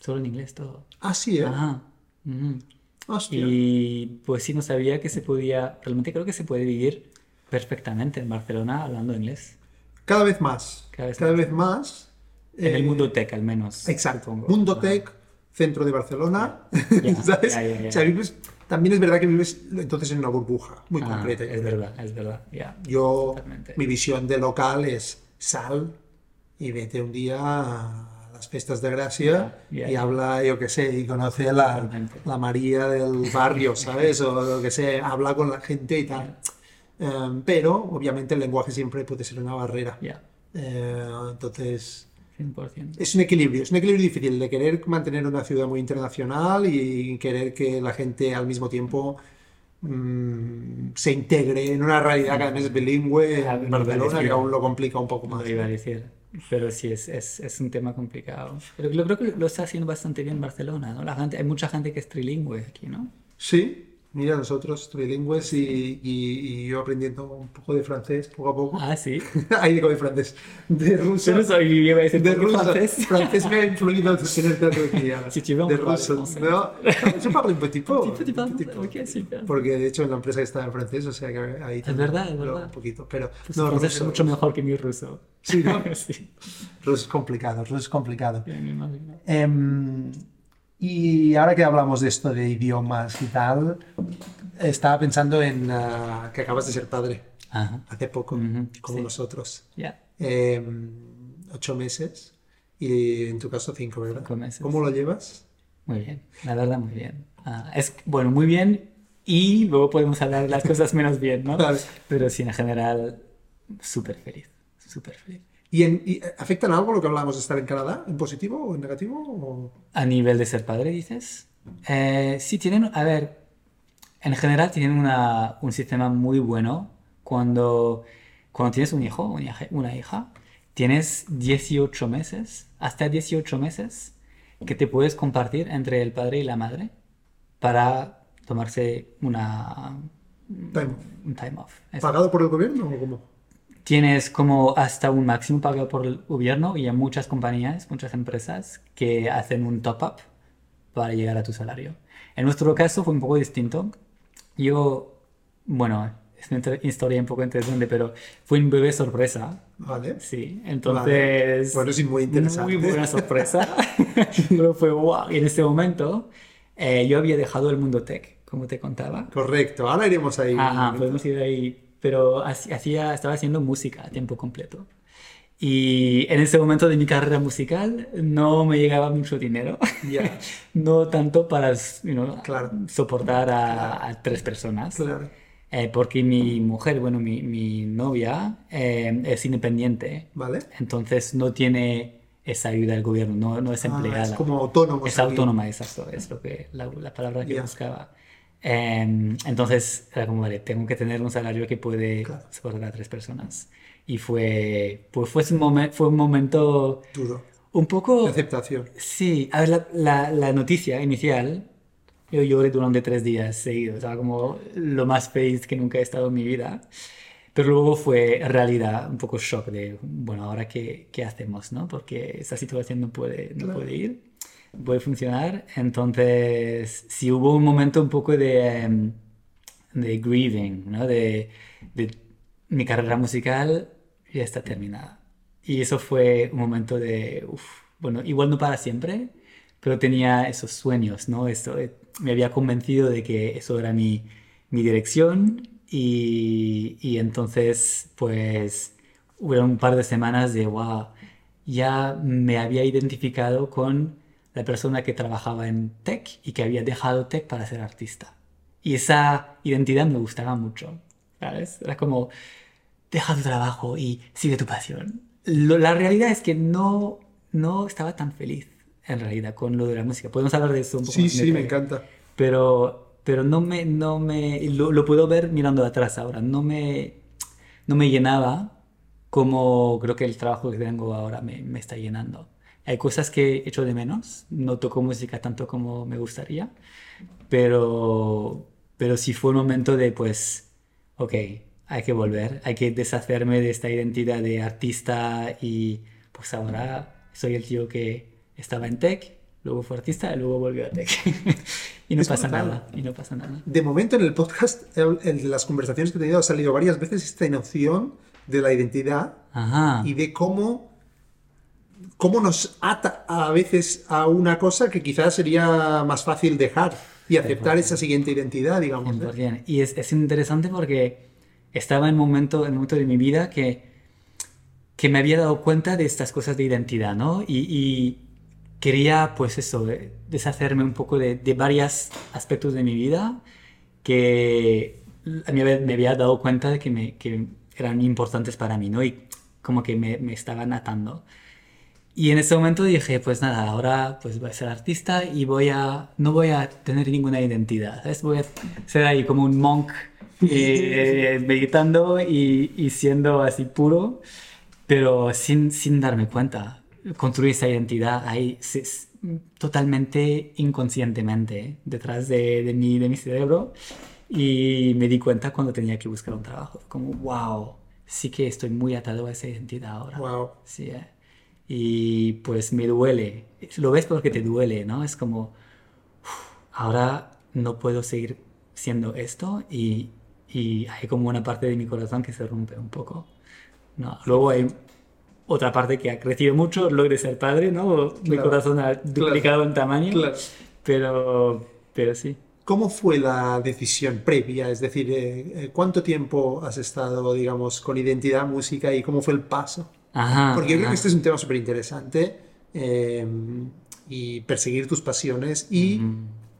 solo en inglés todo. Ah, sí, ¿eh? Ajá. ujú. Hostia. Y pues sí, no sabía que se podía, realmente creo que se puede vivir perfectamente en Barcelona hablando inglés. Cada vez más. Cada vez Cada vez más. En el eh, mundo tech al menos. Exacto. supongo. Mundo Ajá. Tech, centro de Barcelona. Ya, ¿Sabes? ya, ya. O sea, vives- también es verdad que vives entonces en una burbuja muy Ah, concreta. es verdad, es verdad. Yo, Totalmente. mi visión de local es sal y vete un día a las fiestas de Gracia y habla, yo qué sé, y conoce a la, la María del barrio, ¿sabes? O lo que sé, habla con la gente y tal. Em, pero, obviamente, el lenguaje siempre puede ser una barrera. Eh, entonces, 100%. es un equilibrio, es un equilibrio difícil de querer mantener una ciudad muy internacional y querer que la gente al mismo tiempo mm, se integre en una realidad cada vez bilingüe Claro, en Barcelona, que aún lo complica un poco más. iba a decir. Pero sí, es, es, es un tema complicado. Pero yo creo que lo está haciendo bastante bien Barcelona, ¿no? La gente, hay mucha gente que es trilingüe aquí, ¿no? Sí, mira, nosotros trilingües y, y- y yo aprendiendo un poco de francés poco a poco. Ah, sí. Ahí digo de francés, de ruso. Yo no soy, yo iba a decir De ¿por qué ruso. francés. Francés me ha influido en el teatro que. Si tu veux, on De ruso. No, yo parlo un petit peu. Un petit peu, un petit peu. ok, super. Porque de hecho en la empresa está en francés, o sea que ahí Es verdad, es verdad. Un poquito, pero Pues no, ruso, es mucho mejor que mi ruso. Sí, ¿no? sí. ruso es complicado, ruso es complicado. Ya me imagino. Em, y ahora que hablamos de esto de idiomas y tal, estaba pensando en ah, que acabas de ser padre Ajá. hace poco, como sí. nosotros. Ya. Em, ocho meses y en tu caso cinco, ¿verdad? Cinco meses. ¿Cómo lo llevas? Muy bien, la verdad, muy bien. Ah, es, bueno, muy bien y luego podemos hablar de las cosas menos bien, ¿no? Pero sí, en general, súper feliz, súper feliz. ¿Y, en, y afecta en algo lo que hablábamos de estar en Canadá? ¿En positivo o en negativo? o- A nivel de ser padre, dices. Eh, sí, tienen, a ver, en general tienen una- un sistema muy bueno cuando, cuando tienes un hijo, una hija, una hija, tienes 18 meses, hasta 18 meses, que te puedes compartir entre el padre y la madre para tomarse una, Time. un time off. Eso. ¿Pagado por el gobierno o cómo? Tienes como hasta un máximo pagado por el gobierno y hay muchas compañías, muchas empresas que hacen un top-up para llegar a tu salario. En nuestro caso fue un poco distinto. Yo, bueno, es una historia un poco interesante, pero fue un bebé sorpresa. Vale. Sí, entonces... Bueno, sí, muy interesante. Muy buena sorpresa. pero fue wow. Y en ese momento eh, yo había dejado el mundo tech, como te contaba. Correcto, ahora iremos ahí. Ajá, podemos ir ahí pero hacía, estaba haciendo música a tiempo completo. Y en ese momento de mi carrera musical no me llegaba mucho dinero, no tanto para soportar a, tres personas. Eh, porque mi mujer, bueno, mi, mi novia eh, es independiente. Vale. Entonces no tiene esa ayuda del gobierno, no, no es ah, empleada. es como autónoma. Es autónoma, exacto, es lo que, la, la palabra que buscaba. Em, entonces era como, vale, tengo que tener un salario que puede soportar a tres personas. Y fue, pues fue, un, fue un momento... Duro. Un poco... De aceptación. Sí, a ver, la, la, la, noticia inicial, yo lloré durante tres días seguidos, sea, como lo más feliz que nunca he estado en mi vida. Pero luego fue realidad, un poco shock de, bueno, ahora qué, qué hacemos, ¿no? Porque esa situación no puede, no puede ir puede funcionar. Entonces, si hubo un momento un poco de, em, de grieving, ¿no? De, de, mi carrera musical ya está terminada. Y eso fue un momento de, uf, bueno, igual no para siempre, pero tenía esos sueños, ¿no? Esto, me había convencido de que eso era mi, mi dirección y, y, entonces, pues, hubo un par de semanas de, wow, ya me había identificado con la persona que trabajaba en tech y que había dejado tech para ser artista. Y esa identidad me gustaba mucho, ¿sabes? Era como, deja tu trabajo y sigue tu pasión. la realidad es que no, no estaba tan feliz, en realidad, con lo de la música. Podemos hablar de eso un poco Sí, sí, me encanta. Pero, pero no me, no me, lo, puedo ver mirando atrás ahora, no me, no me llenaba como creo que el trabajo que tengo ahora me, me está llenando. Hay cosas que echo de menos, no toco música tanto como me gustaría, pero, pero sí fue un momento de, pues, ok, hay que volver, hay que deshacerme de esta identidad de artista y pues ahora soy el tío que estaba en tech, luego fue artista y luego volvió a tech. y no pasa nada, y no pasa nada. De momento en el podcast, en las conversaciones que he tenido, ha salido varias veces esta noción de la identidad y de cómo cómo nos ata a veces a una cosa que quizás sería más fácil dejar y aceptar esa siguiente identidad, digamos. Y es, es, interesante porque estaba en un momento, en un momento de mi vida que, que me había dado cuenta de estas cosas de identidad, ¿no? Y, y quería, pues eso, deshacerme un poco de, de varios aspectos de mi vida que me había, me había dado cuenta de que, me, que eran importantes para mí, ¿no? Y como que me, me estaban atando. Y en ese momento dije, pues nada, ahora pues voy a ser artista y voy a, no voy a tener ninguna identidad, ¿sabes? Voy a ser ahí como un monk eh, meditando y, y, siendo así puro, pero sin, sin darme cuenta. Construir esa identidad ahí totalmente inconscientemente detrás de, de, mi, de mi cerebro y me di cuenta cuando tenía que buscar un trabajo. Como, wow, sí que estoy muy atado a esa identidad ahora. Wow. Sí, eh y pues me duele. Lo ves porque te duele, ¿no? Es como, ahora no puedo seguir siendo esto y, y, hay como una parte de mi corazón que se rompe un poco. ¿no? Luego hay otra parte que ha crecido mucho, lo de ser padre, ¿no? Mi corazón ha duplicado en tamaño, pero, pero sí. ¿Cómo fue la decisión previa? Es decir, eh, eh, ¿cuánto tiempo has estado, digamos, con identidad música y cómo fue el paso? Porque yo creo que este es un tema súper interesante eh, y perseguir tus pasiones y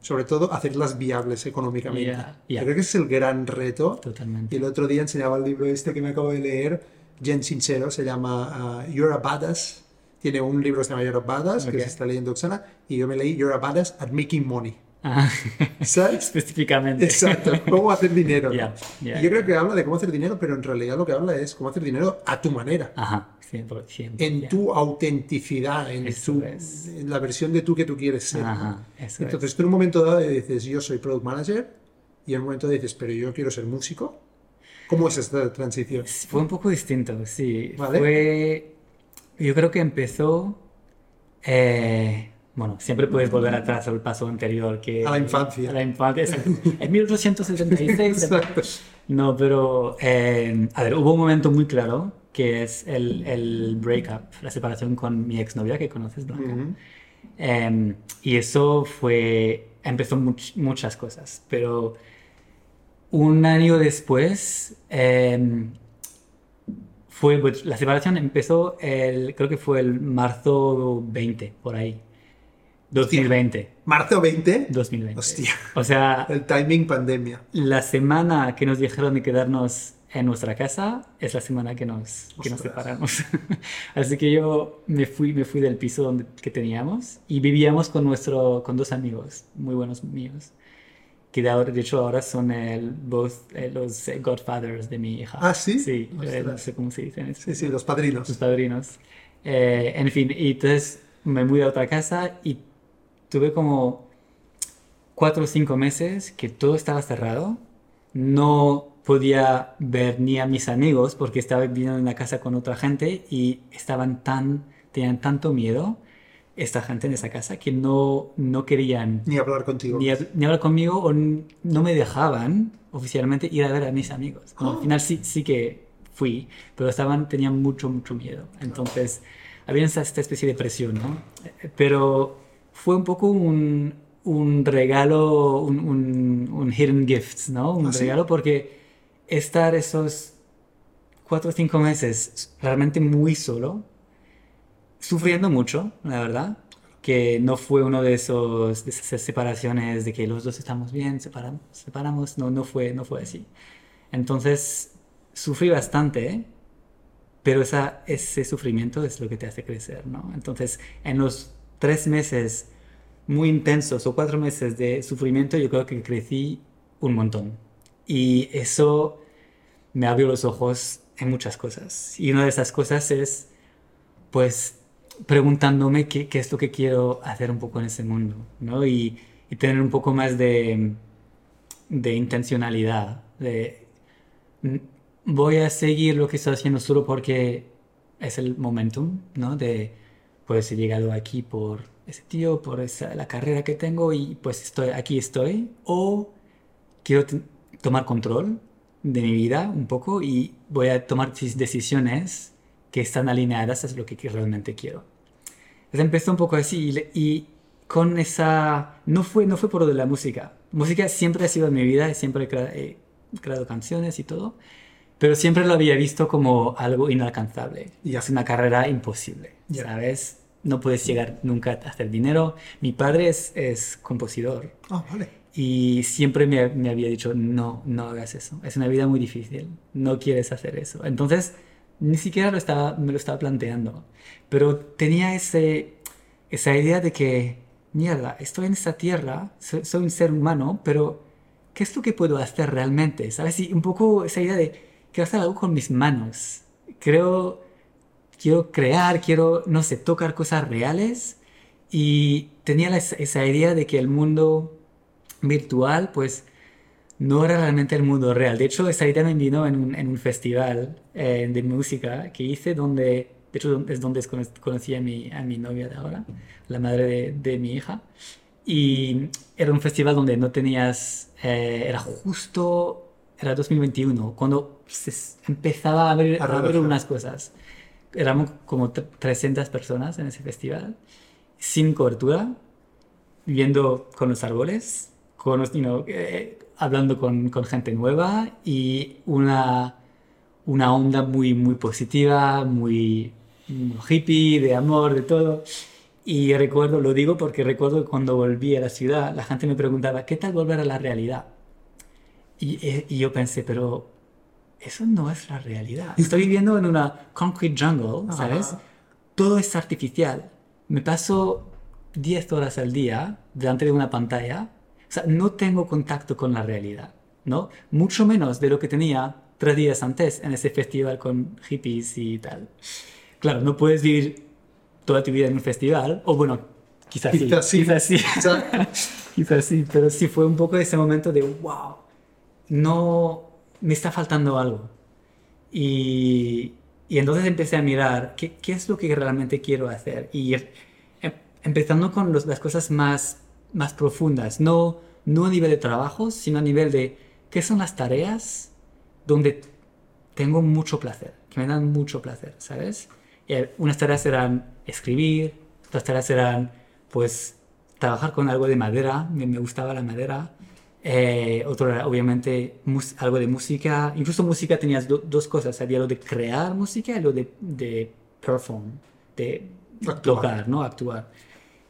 sobre todo hacerlas viables económicamente. Yo creo que ese es el gran reto. Totalmente. Y el otro día enseñaba el libro este que me acabo de leer, Jen Sincero, se llama uh, You're a Badass. Tiene un libro que se llama You're a Badass, que se está leyendo Oxana, y yo me leí You're a Badass at Making Money. ¿Sabes? Específicamente. Exacto, cómo hacer dinero. y yo creo que habla de cómo hacer dinero, pero en realidad lo que habla es cómo hacer dinero a tu manera. Ajá, en tu autenticidad, en, en, la versión de tú que tú quieres ser. Entonces tú en un momento dado dices, yo soy product manager, y en un momento dices, pero yo quiero ser músico. ¿Cómo es esta transición? Fue un poco distinto, sí. Fue, yo creo que empezó... Eh, bueno, siempre puedes volver atrás al paso anterior que... A la infancia. A la infancia, En 1876. Exacto. No, pero... Eh, a ver, hubo un momento muy claro que es el, el breakup, la separación con mi exnovia que conoces, Blanca. Em, y eso fue... Empezó muchas cosas, pero un año después, em, fue, pues, la separación empezó, el, creo que fue el marzo 20, por ahí. 2020. ¿Marzo 20? 2020. Hostia. O sea, El timing pandemia. la semana que nos dijeron de quedarnos en nuestra casa es la semana que nos, que nos separamos. Así que yo me fui, me fui del piso donde, que teníamos y vivíamos con, nuestro, con dos amigos muy buenos míos, que de, ahora, de hecho ahora son el, both, eh, los eh, godfathers de mi hija. Ah, ¿sí? Sí, eh, no sé cómo se dice en Sí, sí, los padrinos. sus padrinos. Eh, en fin, y entonces me mudé a otra casa y tuve como cuatro o cinco meses que todo estaba cerrado. No podía ver ni a mis amigos porque estaba viviendo en una casa con otra gente y estaban tan, tenían tanto miedo esta gente en esa casa que no, no querían Ni hablar contigo. ni, ni hablar conmigo o no me dejaban oficialmente ir a ver a mis amigos. Ah. Al final sí, sí que fui, pero estaban, tenían mucho, mucho miedo. Entonces había esta, esta especie de presión, ¿no? Eh, Pero fue un poco un, un regalo, un, un, un hidden gift, ¿no? Un ¿Ah, sí? regalo porque estar esos cuatro o cinco meses realmente muy solo, sufriendo mucho, la verdad, que no fue uno de esos esas separaciones de que los dos estamos bien, separamos, separamos, no, no fue, no fue así. Entonces, sufrí bastante, pero esa, ese sufrimiento es lo que te hace crecer, ¿no? Entonces, en los tres meses muy intensos o cuatro meses de sufrimiento, yo creo que crecí un montón. Y eso me abrió los ojos en muchas cosas. Y una de esas cosas es, pues, preguntándome qué, qué es lo que quiero hacer un poco en ese mundo, ¿no? Y, tener un poco más de, de intencionalidad, de mm, voy a seguir lo que estoy haciendo solo porque es el momentum, ¿no? De, pues he llegado aquí por ese tío, por esa, la carrera que tengo y pues estoy, aquí estoy. O quiero tomar control de mi vida un poco y voy a tomar cis- decisiones que están alineadas a lo que realmente quiero. Entonces empezó un poco así y, y con esa... No fue, no fue por lo de la música. Música siempre ha sido en mi vida, y siempre he, crea- he creado canciones y todo, pero siempre lo había visto como algo inalcanzable. Ya. Es una carrera imposible, Ya. ¿sabes? No puedes llegar nunca a hacer dinero. Mi padre es, es compositor Ah, vale. Y siempre me, me había dicho, no, no hagas eso. Es una vida muy difícil. No quieres hacer eso. Entonces, ni siquiera lo estaba, me lo estaba planteando. Pero tenía ese, esa idea de que, mierda, estoy en esta tierra, soy, soy un ser humano, pero ¿qué es lo que puedo hacer realmente? ¿Sabes? Y un poco esa idea de, quiero hacer algo con mis manos. Creo, quiero crear, quiero, no sé, tocar cosas reales. Y tenía esa idea de que el mundo virtual, pues no era realmente el mundo real. De hecho, esa idea me vino en un, en un festival eh, de música que hice donde, de hecho, es donde cono- conocí a mi, a mi novia de ahora, la madre de, de mi hija. Y era un festival donde no tenías, eh, era justo, era 2021, cuando se empezaba a abrir, A unas cosas. Éramos como tre- 300 personas en ese festival, sin cobertura, viviendo con los árboles, con los, you know, eh, hablando con, con gente nueva y una, una onda muy, muy positiva, muy, muy hippie, de amor, de todo. Y recuerdo, lo digo porque recuerdo que cuando volví a la ciudad, la gente me preguntaba, ¿qué tal volver a la realidad? Y, eh, y yo pensé, pero eso no es la realidad. Estoy viviendo en una concrete jungle, ¿sabes? Ajá. Todo es artificial. Me paso 10 horas al día delante de una pantalla. Sea, no tengo contacto con la realidad, ¿no? Mucho menos de lo que tenía tres días antes en ese festival con hippies y tal. Claro, no puedes vivir toda tu vida en un festival, o bueno, quizás sí, Quizás sí. quizás sí, quizás sí, pero sí fue un poco ese momento de, wow, no, me está faltando algo. Y, y entonces empecé a mirar qué, qué es lo que realmente quiero hacer. Y em- empezando con los- las cosas más, más profundas, no, no a nivel de trabajo, sino a nivel de qué son las tareas donde tengo mucho placer, que me dan mucho placer, ¿sabes? Eh, unas tareas eran escribir, otras tareas eran, pues, trabajar con algo de madera, me, me gustaba la madera, Eh, otro era obviamente algo de música, incluso música tenías do- dos cosas, había lo de crear música y lo de, de perform, de Actuar. tocar, ¿no? Actuar.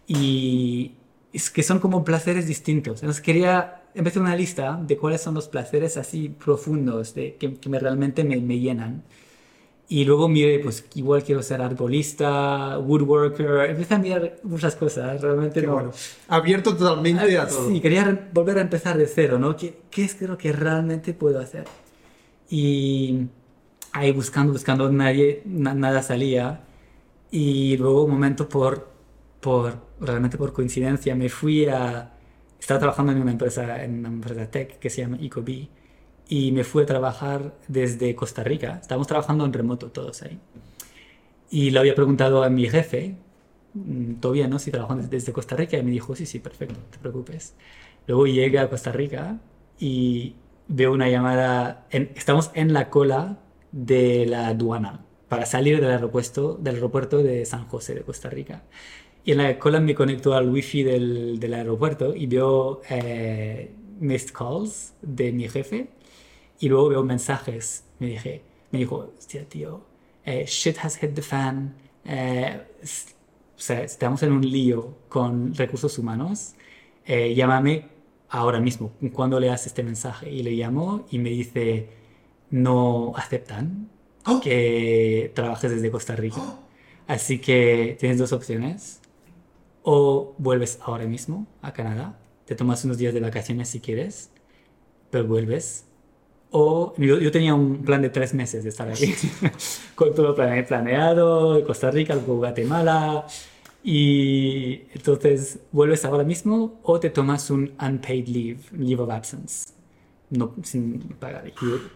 Y es que son como placeres distintos. Entonces quería empezar una lista de cuáles son los placeres así profundos, de, que, que me, realmente me, me llenan. Y luego miré, pues igual quiero ser arbolista, woodworker, empecé a mirar muchas cosas, realmente Qué no. bueno. Abierto totalmente a todo. Sí, quería volver a empezar de cero, ¿no? ¿Qué, qué es lo que realmente puedo hacer? Y ahí buscando, buscando, nadie, na- nada salía. Y luego un momento por, por, realmente por coincidencia, me fui a... Estaba trabajando en una empresa, en una empresa tech que se llama Ecobee. Y me fui a trabajar desde Costa Rica. Estábamos trabajando en remoto todos ahí. Y le había preguntado a mi jefe, mm, todavía no, si trabajo desde Costa Rica, y me dijo, sí, sí, perfecto, no te preocupes. Luego llegué a Costa Rica y veo una llamada, en- estamos en la cola de la aduana para salir del aeropuerto, del aeropuerto de San José de Costa Rica. Y en la cola me conecto al wifi del, del aeropuerto y veo eh, missed calls de mi jefe y luego veo mensajes. Me dije, me dijo, hostia, tío, eh, shit has hit the fan. eh, o sea, estamos en un lío con recursos humanos. eh, llámame ahora mismo, cuando leas este mensaje. Y le llamo y me dice, no aceptan ¡Oh! que trabajes desde Costa Rica. Así que tienes dos opciones. O vuelves ahora mismo a Canadá, te tomas unos días de vacaciones si quieres, pero vuelves. O yo, yo tenía un plan de tres meses de estar aquí, con todo plane- planeado, Costa Rica, luego Guatemala. Y entonces vuelves ahora mismo o te tomas un unpaid leave, leave of absence, no, sin pagar. Y,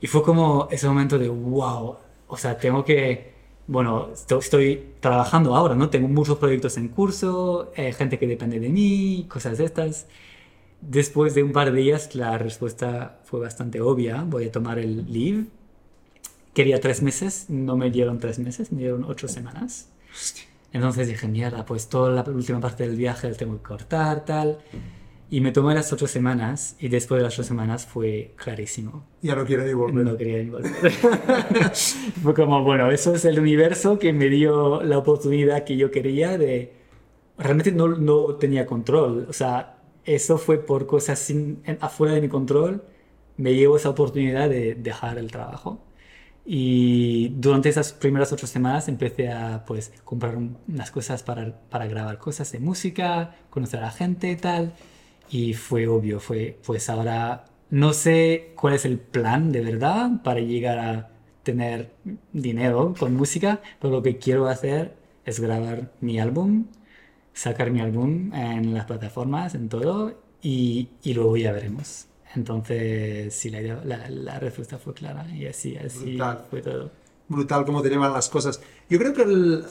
y fue como ese momento de wow, o sea, tengo que, bueno, esto- estoy trabajando ahora, ¿no? Tengo muchos proyectos en curso, eh, gente que depende de mí, cosas de estas. Después de un par de días la respuesta fue bastante obvia, voy a tomar el leave. Quería tres meses, no me dieron tres meses, me dieron ocho semanas. Entonces dije, mierda, pues toda la última parte del viaje la tengo que cortar, tal. Y me tomé las ocho semanas y después de las ocho semanas fue clarísimo. Ya no quiero volver. No quería volver. Fue como, bueno, eso es el universo que me dio la oportunidad que yo quería de... Realmente no, no tenía control. O sea, eso fue por cosas sin, afuera de mi control. Me llevo esa oportunidad de dejar el trabajo. Y durante esas primeras ocho semanas empecé a pues comprar un- unas cosas para, para grabar cosas de música, conocer a la gente y tal. Y fue obvio, fue pues ahora no sé cuál es el plan de verdad para llegar a tener dinero con música, pero lo que quiero hacer es grabar mi álbum, sacar mi álbum en las plataformas, en todo, y, y luego ya veremos. Entonces, sí, la, idea- la, la respuesta fue clara y así, así Brutal. fue todo. brutal cómo te llevan las cosas. Yo creo que el,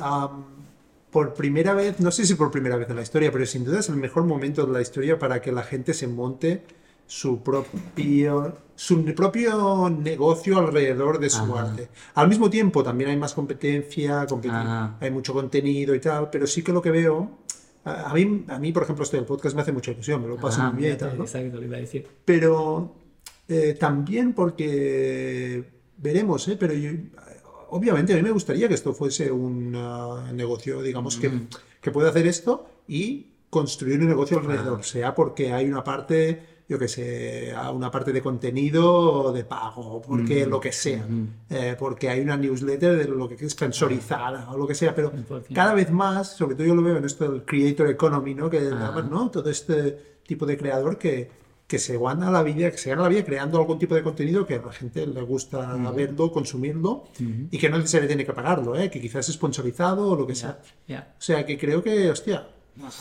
por primera vez, no sé si por primera vez en la historia, pero sin duda es el mejor momento de la historia para que la gente se monte su propio, su propio negocio alrededor de su Ajá. arte. Al mismo tiempo también hay más competencia, hay mucho contenido y tal, pero sí que lo que veo, a, a mí, a mí por ejemplo esto del podcast me hace mucha ilusión, me lo paso Ajá, muy bien y tal, ¿no? Exacto, lo iba a decir. pero eh, también porque veremos, ¿eh? pero yo- obviamente a mí me gustaría que esto fuese un ah, negocio, digamos, que, que pueda hacer esto y construir un negocio alrededor, sea porque hay una parte, yo que sé, una parte de contenido de pago, porque lo que sea, eh, porque hay una newsletter de lo que es sponsorizada o lo que sea, pero 100%. cada vez más, sobre todo yo lo veo en esto del creator economy, ¿no? Que llaman, ¿no? Todo este tipo de creador que, que se gana la vida, que se gana la vida creando algún tipo de contenido que a la gente le gusta verlo, consumirlo y que no se le tiene que pagarlo, ¿eh? Que quizás es sponsorizado o lo que sea. Ya. O sea, que creo que, hostia,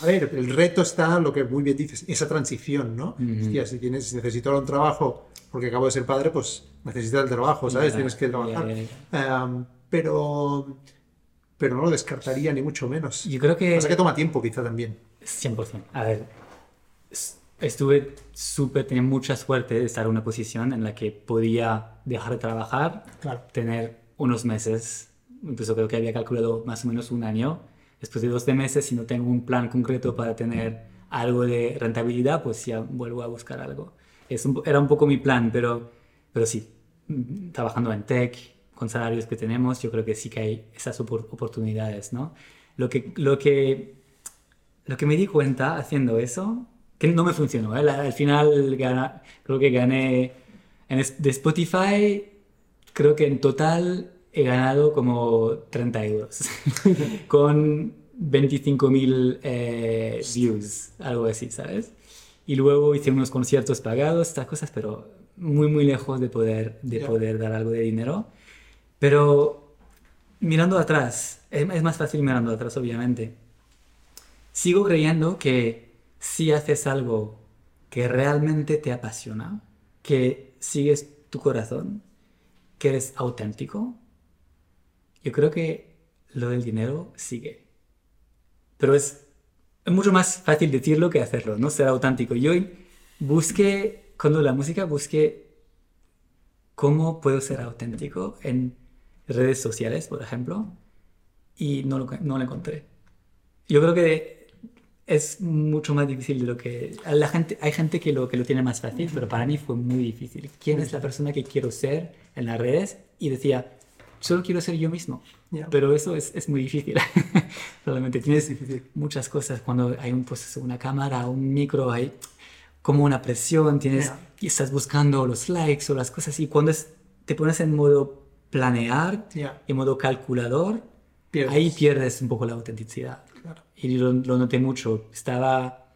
a ver, el reto está, lo que muy bien dices, esa transición, ¿no? Hostia, si tienes, si necesito ahora un trabajo porque acabo de ser padre, pues necesitas el trabajo, ¿sabes? Ya, Tienes que trabajar. Em, pero, pero no lo descartaría ni mucho menos. Yo creo que... Pasa que toma tiempo quizá también. 100%. A ver, estuve súper, tenía mucha suerte de estar en una posición en la que podía dejar de trabajar, Claro. tener unos meses, incluso creo que había calculado más o menos un año. Después de 12 meses, si no tengo un plan concreto para tener algo de rentabilidad, pues ya vuelvo a buscar algo. Es era un poco mi plan, pero, pero sí, mm, trabajando en tech, con salarios que tenemos, yo creo que sí que hay esas oportunidades, ¿no? Lo que, lo que, lo que me di cuenta haciendo eso, que no me funcionó, ¿eh? al final creo que gané en, de Spotify, creo que en total he ganado como 30 euros, con 25.000 eh, views, algo así, ¿sabes? Y luego hice unos conciertos pagados, estas cosas, pero muy, muy lejos de poder, de poder dar algo de dinero. Pero mirando atrás, es, más fácil mirando atrás, obviamente. Sigo creyendo que si haces algo que realmente te apasiona, que sigues tu corazón, que eres auténtico, yo creo que lo del dinero sigue. Pero es, mucho más fácil decirlo que hacerlo, ¿no? Ser auténtico. Yo busqué, cuando la música, busqué cómo puedo ser auténtico en redes sociales, por ejemplo, y no lo, no lo encontré. Yo creo que es mucho más difícil de lo que... La gente, hay gente que lo, que lo tiene más fácil, pero para mí fue muy difícil. ¿Quién es la persona que quiero ser en las redes? Y decía, solo quiero ser yo mismo. Pero eso es, es muy difícil. Realmente tienes muchas cosas. Cuando hay un proceso, una cámara, un micro, hay como una presión, tienes, y estás buscando los likes o las cosas. Y cuando te pones en modo planear en modo calculador, ahí pierdes un poco la autenticidad. Y lo, noté mucho. Estaba,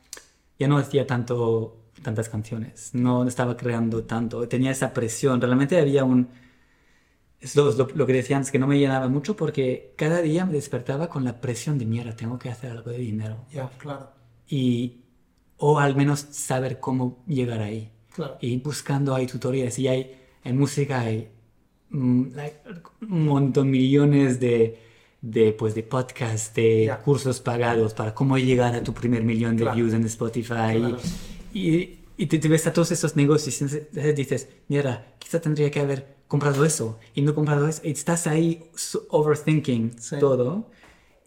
ya no hacía tanto, tantas canciones, no estaba creando tanto, tenía esa presión. Realmente había un... Es lo, lo, que decían es que no me llenaba mucho porque cada día me despertaba con la presión de mierda, tengo que hacer algo de dinero. Ya, claro. Y, o al menos saber cómo llegar ahí. Claro. Y buscando hay tutoriales y hay, en música hay Mm, un montón, millones de, de, pues, de podcasts, de cursos pagados para cómo llegar a tu primer millón de views en Spotify. Y, y, te, ves a todos esos negocios y dices, mira, quizá tendría que haber comprado eso y no comprado eso. Y estás ahí overthinking todo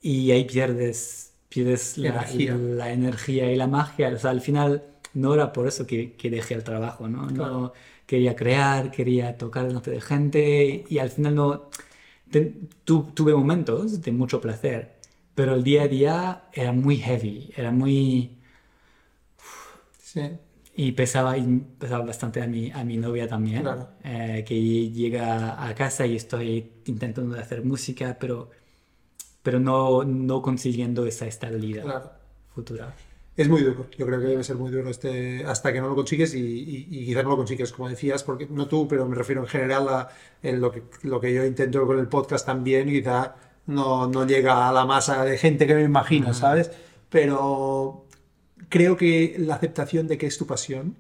y ahí pierdes, pierdes la energía. La, energía y la magia. O sea, al final no era por eso que, que dejé el trabajo, ¿no? no quería crear, quería tocar delante de gente y al final no... tuve momentos de mucho placer, pero el día a día era muy heavy, era muy... Sí. Y pesaba, y pesaba bastante a mi, a mi novia también, eh, que llega a casa y estoy intentando hacer música, pero, pero no, no consiguiendo esa estabilidad futura es muy duro. Yo creo que debe ser muy duro este, hasta que no lo consigues y, y, quizás no lo consigues, como decías, porque no tú, pero me refiero en general a en lo, que, lo que yo intento con el podcast también, quizá no, no llega a la masa de gente que me imagino, ¿sabes? Pero creo que la aceptación de que es tu pasión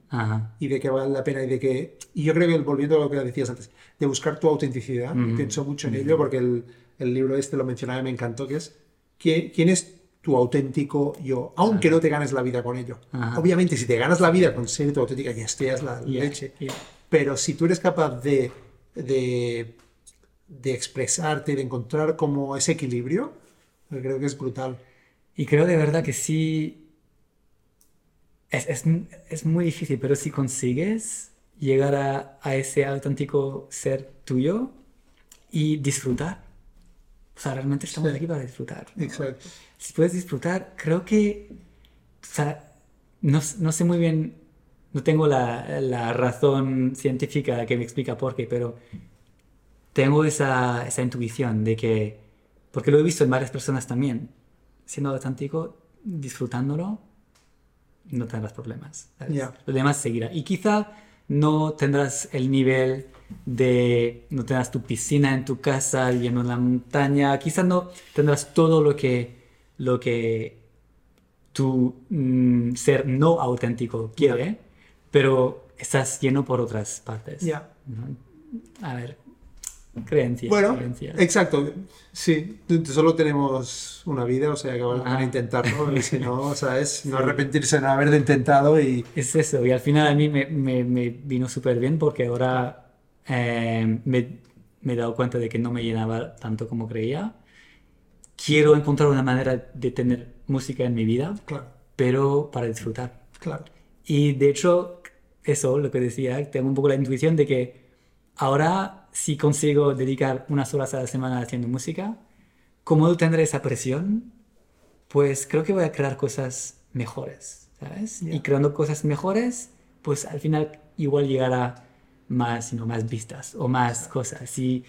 y de que vale la pena y de que... Y yo creo que volviendo a lo que decías antes, de buscar tu autenticidad, pienso mucho en ello porque el, el libro este lo mencionaba y me encantó, que es ¿quién es tu auténtico yo, aunque no te ganes la vida con ello. Obviamente, si te ganas la vida con ser tu auténtica, ya estés la leche. Pero si tú eres capaz de, de, de, expresarte, de encontrar como ese equilibrio, creo que es brutal. Y creo de verdad que sí, es, es, es muy difícil, pero si consigues llegar a, a ese auténtico ser tuyo y disfrutar. O sea, realmente estamos aquí para disfrutar. Exacto si puedes disfrutar, creo que, o sea, no, no sé muy bien, no tengo la, la, razón científica que me explica por qué, pero tengo esa, esa intuición de que, porque lo he visto en varias personas también, siendo auténtico, disfrutándolo, no tendrás problemas. Lo demás seguirá. Y quizá no tendrás el nivel de, no tendrás tu piscina en tu casa, lleno de la montaña, quizá no tendrás todo lo que lo que tu mm, ser no auténtico quiere, pero estás lleno por otras partes. Ya. A ver, creencias. Bueno, exacto. Sí, solo tenemos una vida, o sea que vale a intentarlo, y si no, o sea, es no arrepentirse de no haber intentado y... Es eso, y al final a mí me, me, me vino súper bien porque ahora eh, me, me he dado cuenta de que no me llenaba tanto como creía quiero encontrar una manera de tener música en mi vida, claro. pero para disfrutar. Claro. Y de hecho, eso, lo que decía, tengo un poco la intuición de que ahora si consigo dedicar unas horas a la semana haciendo música, como no tendré esa presión, pues creo que voy a crear cosas mejores, ¿sabes? Y creando cosas mejores, pues al final igual llegará más, sino más vistas o más cosas. Y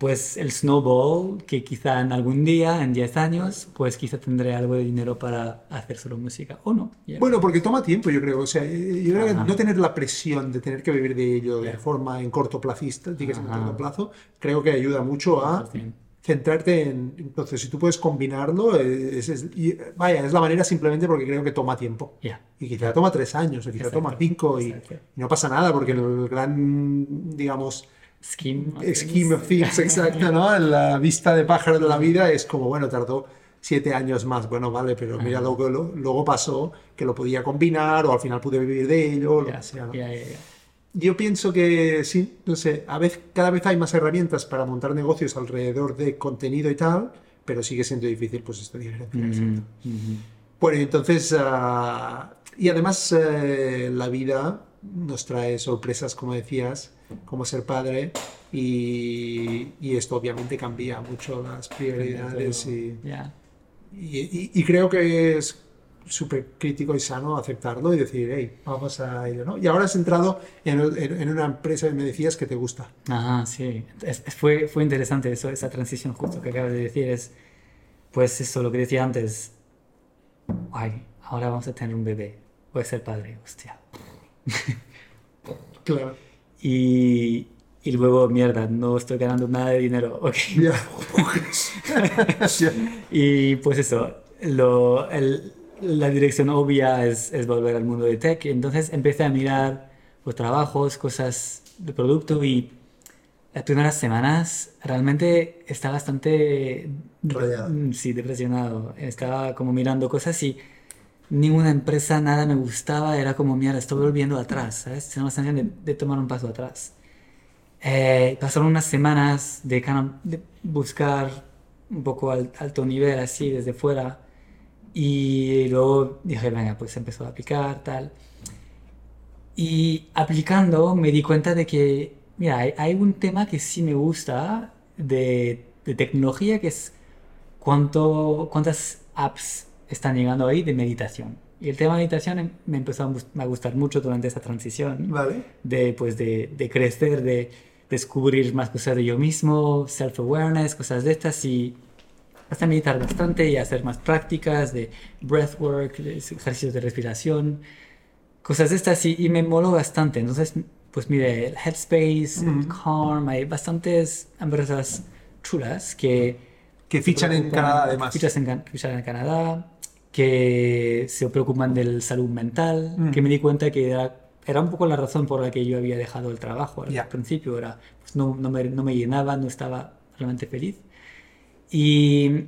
pues el snowball, que quizá en algún día, en 10 años, pues quizá tendré algo de dinero para hacer solo música, o no. Bueno, porque toma tiempo, yo creo. O sea, yo creo que no tener la presión de tener que vivir de ello de forma en corto plazista, en corto plazo, creo que ayuda mucho a centrarte en... Entonces, si tú puedes combinarlo, es, vaya, es la manera simplemente porque creo que toma tiempo. Y quizá toma tres años, o quizá toma cinco, y, y no pasa nada, porque el gran, digamos Scheme, Scheme of Things, exacto, ¿no? La vista de pájaro de la vida es como, bueno, tardó siete años más, bueno, vale, pero mira, luego, luego pasó que lo podía combinar o al final pude vivir de ello, lo que sea, ¿no? Yo pienso que sí, no sé, a veces, cada vez hay más herramientas para montar negocios alrededor de contenido y tal, pero sigue siendo difícil pues esta diferencia. Bueno, entonces, ah, y además eh, la vida nos trae sorpresas, como decías, como ser padre y, y esto obviamente cambia mucho las prioridades y, y, creo que es súper crítico y sano aceptarlo y decir, hey, vamos a ir, ¿no? Y ahora has entrado en, en, una empresa y me decías que te gusta. Ajá, sí. fue, fue interesante eso, esa transición justo que acabas de decir. Es, pues eso, lo que decía antes. Ay, ahora vamos a tener un bebé. Voy a ser padre, hostia. claro. Y, y, luego, mierda, no estoy ganando nada de dinero. Ok. y pues eso, lo, el, la dirección obvia es, es, volver al mundo de tech. Entonces empecé a mirar los trabajos, cosas de producto y las primeras semanas realmente estaba bastante sí, depresionado. Estaba como mirando cosas y ninguna empresa, nada me gustaba, era como, mierda, estoy volviendo atrás, ¿sabes? Tengo la sensación de, tomar un paso atrás. Eh, pasaron unas semanas de, de, buscar un poco al, alto nivel, así, desde fuera, y luego dije, venga, pues empezó a aplicar, tal. Y aplicando me di cuenta de que, mira, hay, hay un tema que sí me gusta de, de tecnología, que es cuánto, cuántas apps están llegando ahí de meditación. Y el tema de meditación em, me empezó a, gustar mucho durante esa transición. Vale. De, pues, de, de crecer, de descubrir más cosas de yo mismo, self-awareness, cosas de estas y hasta meditar bastante y hacer más prácticas de breathwork, de ejercicios de respiración, cosas de estas y, y me moló bastante. Entonces, pues mire, Headspace, Calm, hay bastantes empresas chulas que... Que fichan en Canadá además. Fichan en, fichan en Canadá que se preocupan del salud mental, mm. que me di cuenta que era, era, un poco la razón por la que yo había dejado el trabajo al principio, era, pues no, no, me, no, me, llenaba, no estaba realmente feliz. Y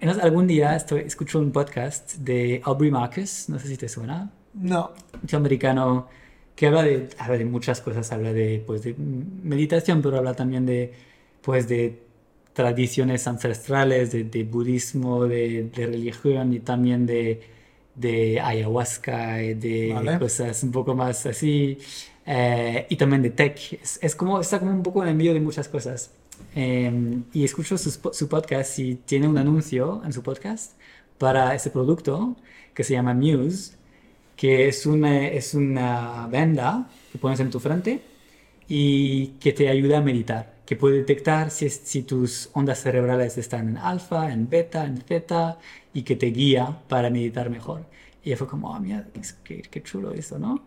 algún día estoy, escucho un podcast de Aubrey Marcus, no sé si te suena. No. Un americano que habla de, habla de muchas cosas, habla de, pues, de meditación, pero habla también de, pues, de tradiciones ancestrales de, budismo, de, religión y también de, de ayahuasca y de cosas un poco más así. Eh, y también de tech. Es, como, está como un poco en envío de muchas cosas. Em, y escucho su, su, podcast y tiene un anuncio en su podcast para ese producto que se llama Muse, que es una, es una venda que pones en tu frente y que te ayuda a meditar que puede detectar si, si tus ondas cerebrales están en alfa, en beta, en zeta, y que te guía para meditar mejor. Y fue como, oh, mira, qué, qué chulo eso, ¿no?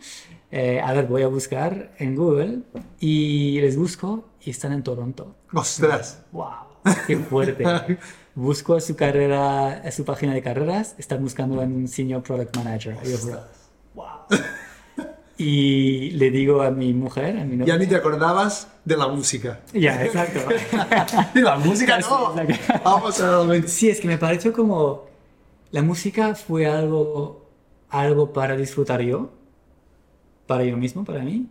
Eh, a ver, voy a buscar en Google y les busco y están en Toronto. ¡Ostras! ¡Wow! ¡Qué fuerte! Busco su carrera, su página de carreras, están buscando un Senior Product Manager. ¡Wow! Y le digo a mi mujer, a mi novia, Ya ni te acordabas de la música. Ya, exacto. de la música no. Vamos a Sí, es que me pareció como la música fue algo, algo para disfrutar yo, para yo mismo, para mí.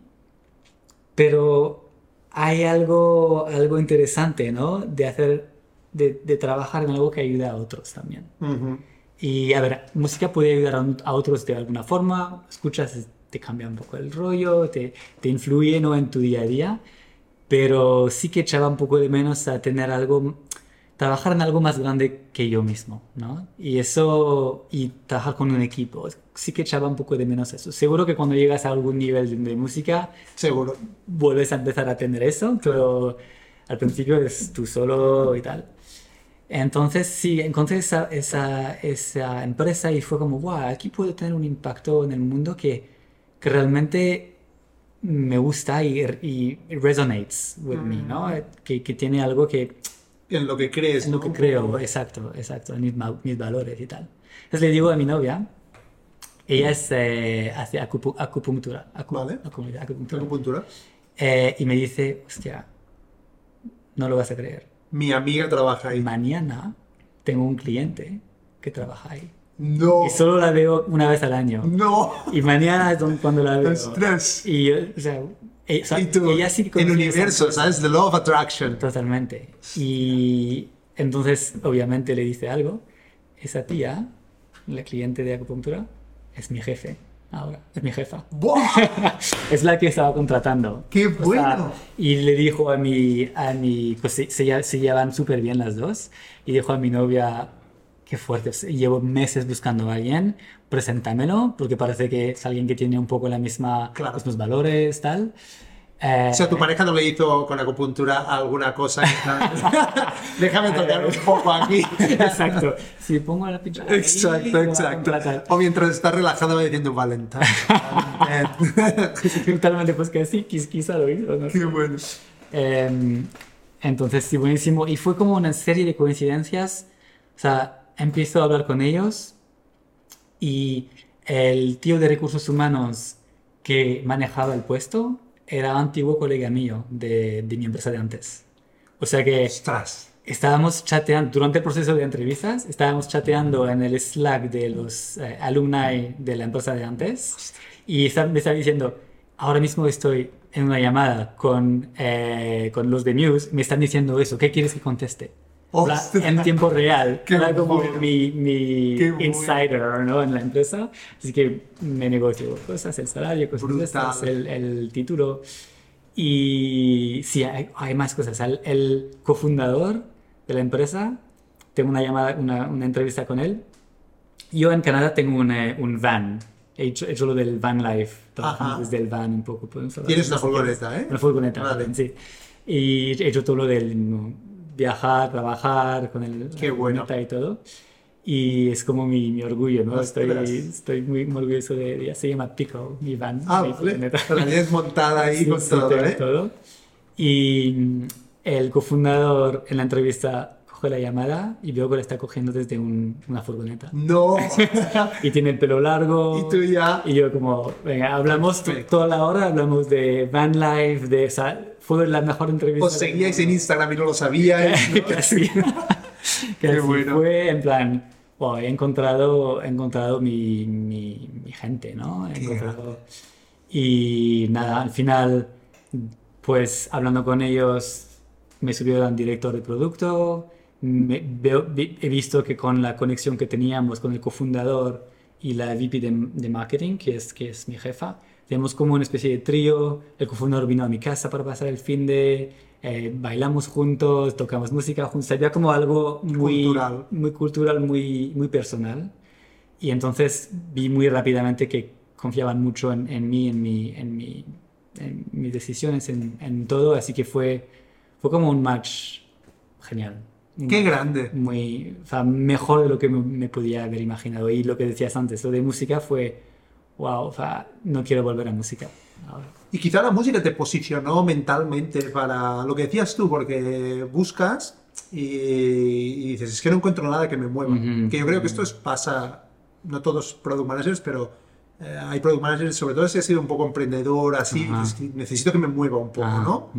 Pero hay algo, algo interesante, ¿no? De hacer, de, de trabajar en algo que ayude a otros también. Y a ver, música puede ayudar a, a otros de alguna forma, escuchas, te cambia un poco el rollo, te, te influye ¿no? en tu día a día, pero sí que echaba un poco de menos a tener algo, trabajar en algo más grande que yo mismo, ¿no? Y eso, y trabajar con un equipo, sí que echaba un poco de menos eso. Seguro que cuando llegas a algún nivel de, música, Seguro. vuelves a empezar a tener eso, pero al principio es tú solo y tal. Entonces sí, encontré esa, esa, esa empresa y fue como, wow, aquí puedo tener un impacto en el mundo que, que realmente me gusta y, y resonates with me, ¿no? Que, que tiene algo que En lo que crees, es lo ¿no? que creo, exacto, exacto, mis, ma- mis valores y tal. Entonces le digo a mi novia, ella es, eh, hace acupu- acupuntura, acu- Vale. acu- acupuntura. Acupuntura. Eh, y me dice, hostia, no lo vas a creer. Mi amiga trabaja ahí. Mañana tengo un cliente que trabaja ahí. No. Y solo la veo una vez al año. No. Y mañana es cuando la veo. Ostras. Y yo, o sea, e- o sea, Y tú, ella sí el universo. ¿sabes? The law of attraction. Totalmente. Y entonces, obviamente, le dice algo. Esa tía, la cliente de acupuntura, es mi jefe ahora. Es mi jefa. Es la que estaba contratando. ¡Qué O sea, bueno! y le dijo a mi, a mi pues se, se, se llevan súper bien las dos, y dijo a mi novia, qué fuerte, o sea, llevo meses buscando a alguien, preséntamelo, porque parece que es alguien que tiene un poco la misma, Claro. los mismos valores, tal. Eh, O sea, tu pareja no le hizo con acupuntura alguna cosa. Déjame tocar un poco aquí. Exacto. Si pongo la pincha. ahí, Exacto, lo va a exacto. O mientras estás relajado va diciendo Valentine. Totalmente, pues que sí, quiz- quizá lo hizo, ¿no? Qué bueno. Eh, entonces, sí, buenísimo. Y fue como una serie de coincidencias. O sea, empiezo a hablar con ellos y el tío de recursos humanos que manejaba el puesto era antiguo colega mío de, de mi empresa de antes. O sea que Ostras. estábamos chateando, durante el proceso de entrevistas, estábamos chateando en el Slack de los eh, alumni de la empresa de antes y está- me estaba diciendo, ahora mismo estoy en una llamada con, eh, con los de News, me están diciendo eso, ¿qué quieres que conteste? Ostras. en tiempo real, Qué era como bueno. mi, mi Qué bueno. insider ¿no? en la empresa, así que me negocio cosas, el salario, cosas estas, el, el título. Y sí, hay, hay más cosas. El, el cofundador de la empresa, tengo una llamada, una, una entrevista con él. Yo en Canadá tengo un, un van. He hecho, he hecho lo del van life, trabajando Ajá. desde el van un poco. Tienes una furgoneta, ¿eh? Una furgoneta, Vale. sí. Y he hecho todo lo del. Viajar, trabajar con el Qué bueno. y todo. Y es como mi, mi orgullo, ¿no? Estoy, estoy muy, muy orgulloso de, de- Se llama Pico, mi van. Ah, mi vale. La tienes montada ahí Sí, con sí, todo, ¿eh? todo. Y mm, el cofundador en la entrevista coge la llamada y veo que la está cogiendo desde un- una furgoneta. No. Y tiene el pelo largo. y tú ya. Y yo como, venga, hablamos toda la hora, hablamos de van life, de... O sea, fue la mejor entrevista. Os seguíais en Instagram y no lo sabíais. ¿no? Casi. Casi bueno. Fue en plan, wow, he encontrado, he encontrado mi, mi, mi gente, ¿no? He Qué encontrado- Y nada, al final, pues hablando con ellos, me subieron director de producto. Me- veo- he visto que con la conexión que teníamos con el cofundador y la VP de, de marketing, que es, que es mi jefa, tenemos como una especie de trío. El cofundador vino a mi casa para pasar el fin de. eh, bailamos juntos, tocamos música juntos. Había como algo muy Cultural. muy, cultural, muy, muy personal. Y entonces vi muy rápidamente que confiaban mucho en, en mí, en, mi, en, mi, en mis decisiones, en, en todo. Así que fue, fue como un match genial. Qué grande. Muy, o sea, mejor de lo que me, me podía haber imaginado. Y lo que decías antes, lo de música fue, wow, o sea, no quiero volver a música ahora. Y quizá la música te posicionó mentalmente para lo que decías tú, porque buscas y, y dices, es que no encuentro nada que me mueva. Ujú. Que yo creo que esto es, pasa, no todos product managers, pero eh, hay product managers, sobre todo si has sido un poco emprendedor, así, Ajá. dices, necesito que me mueva un poco, ¿no?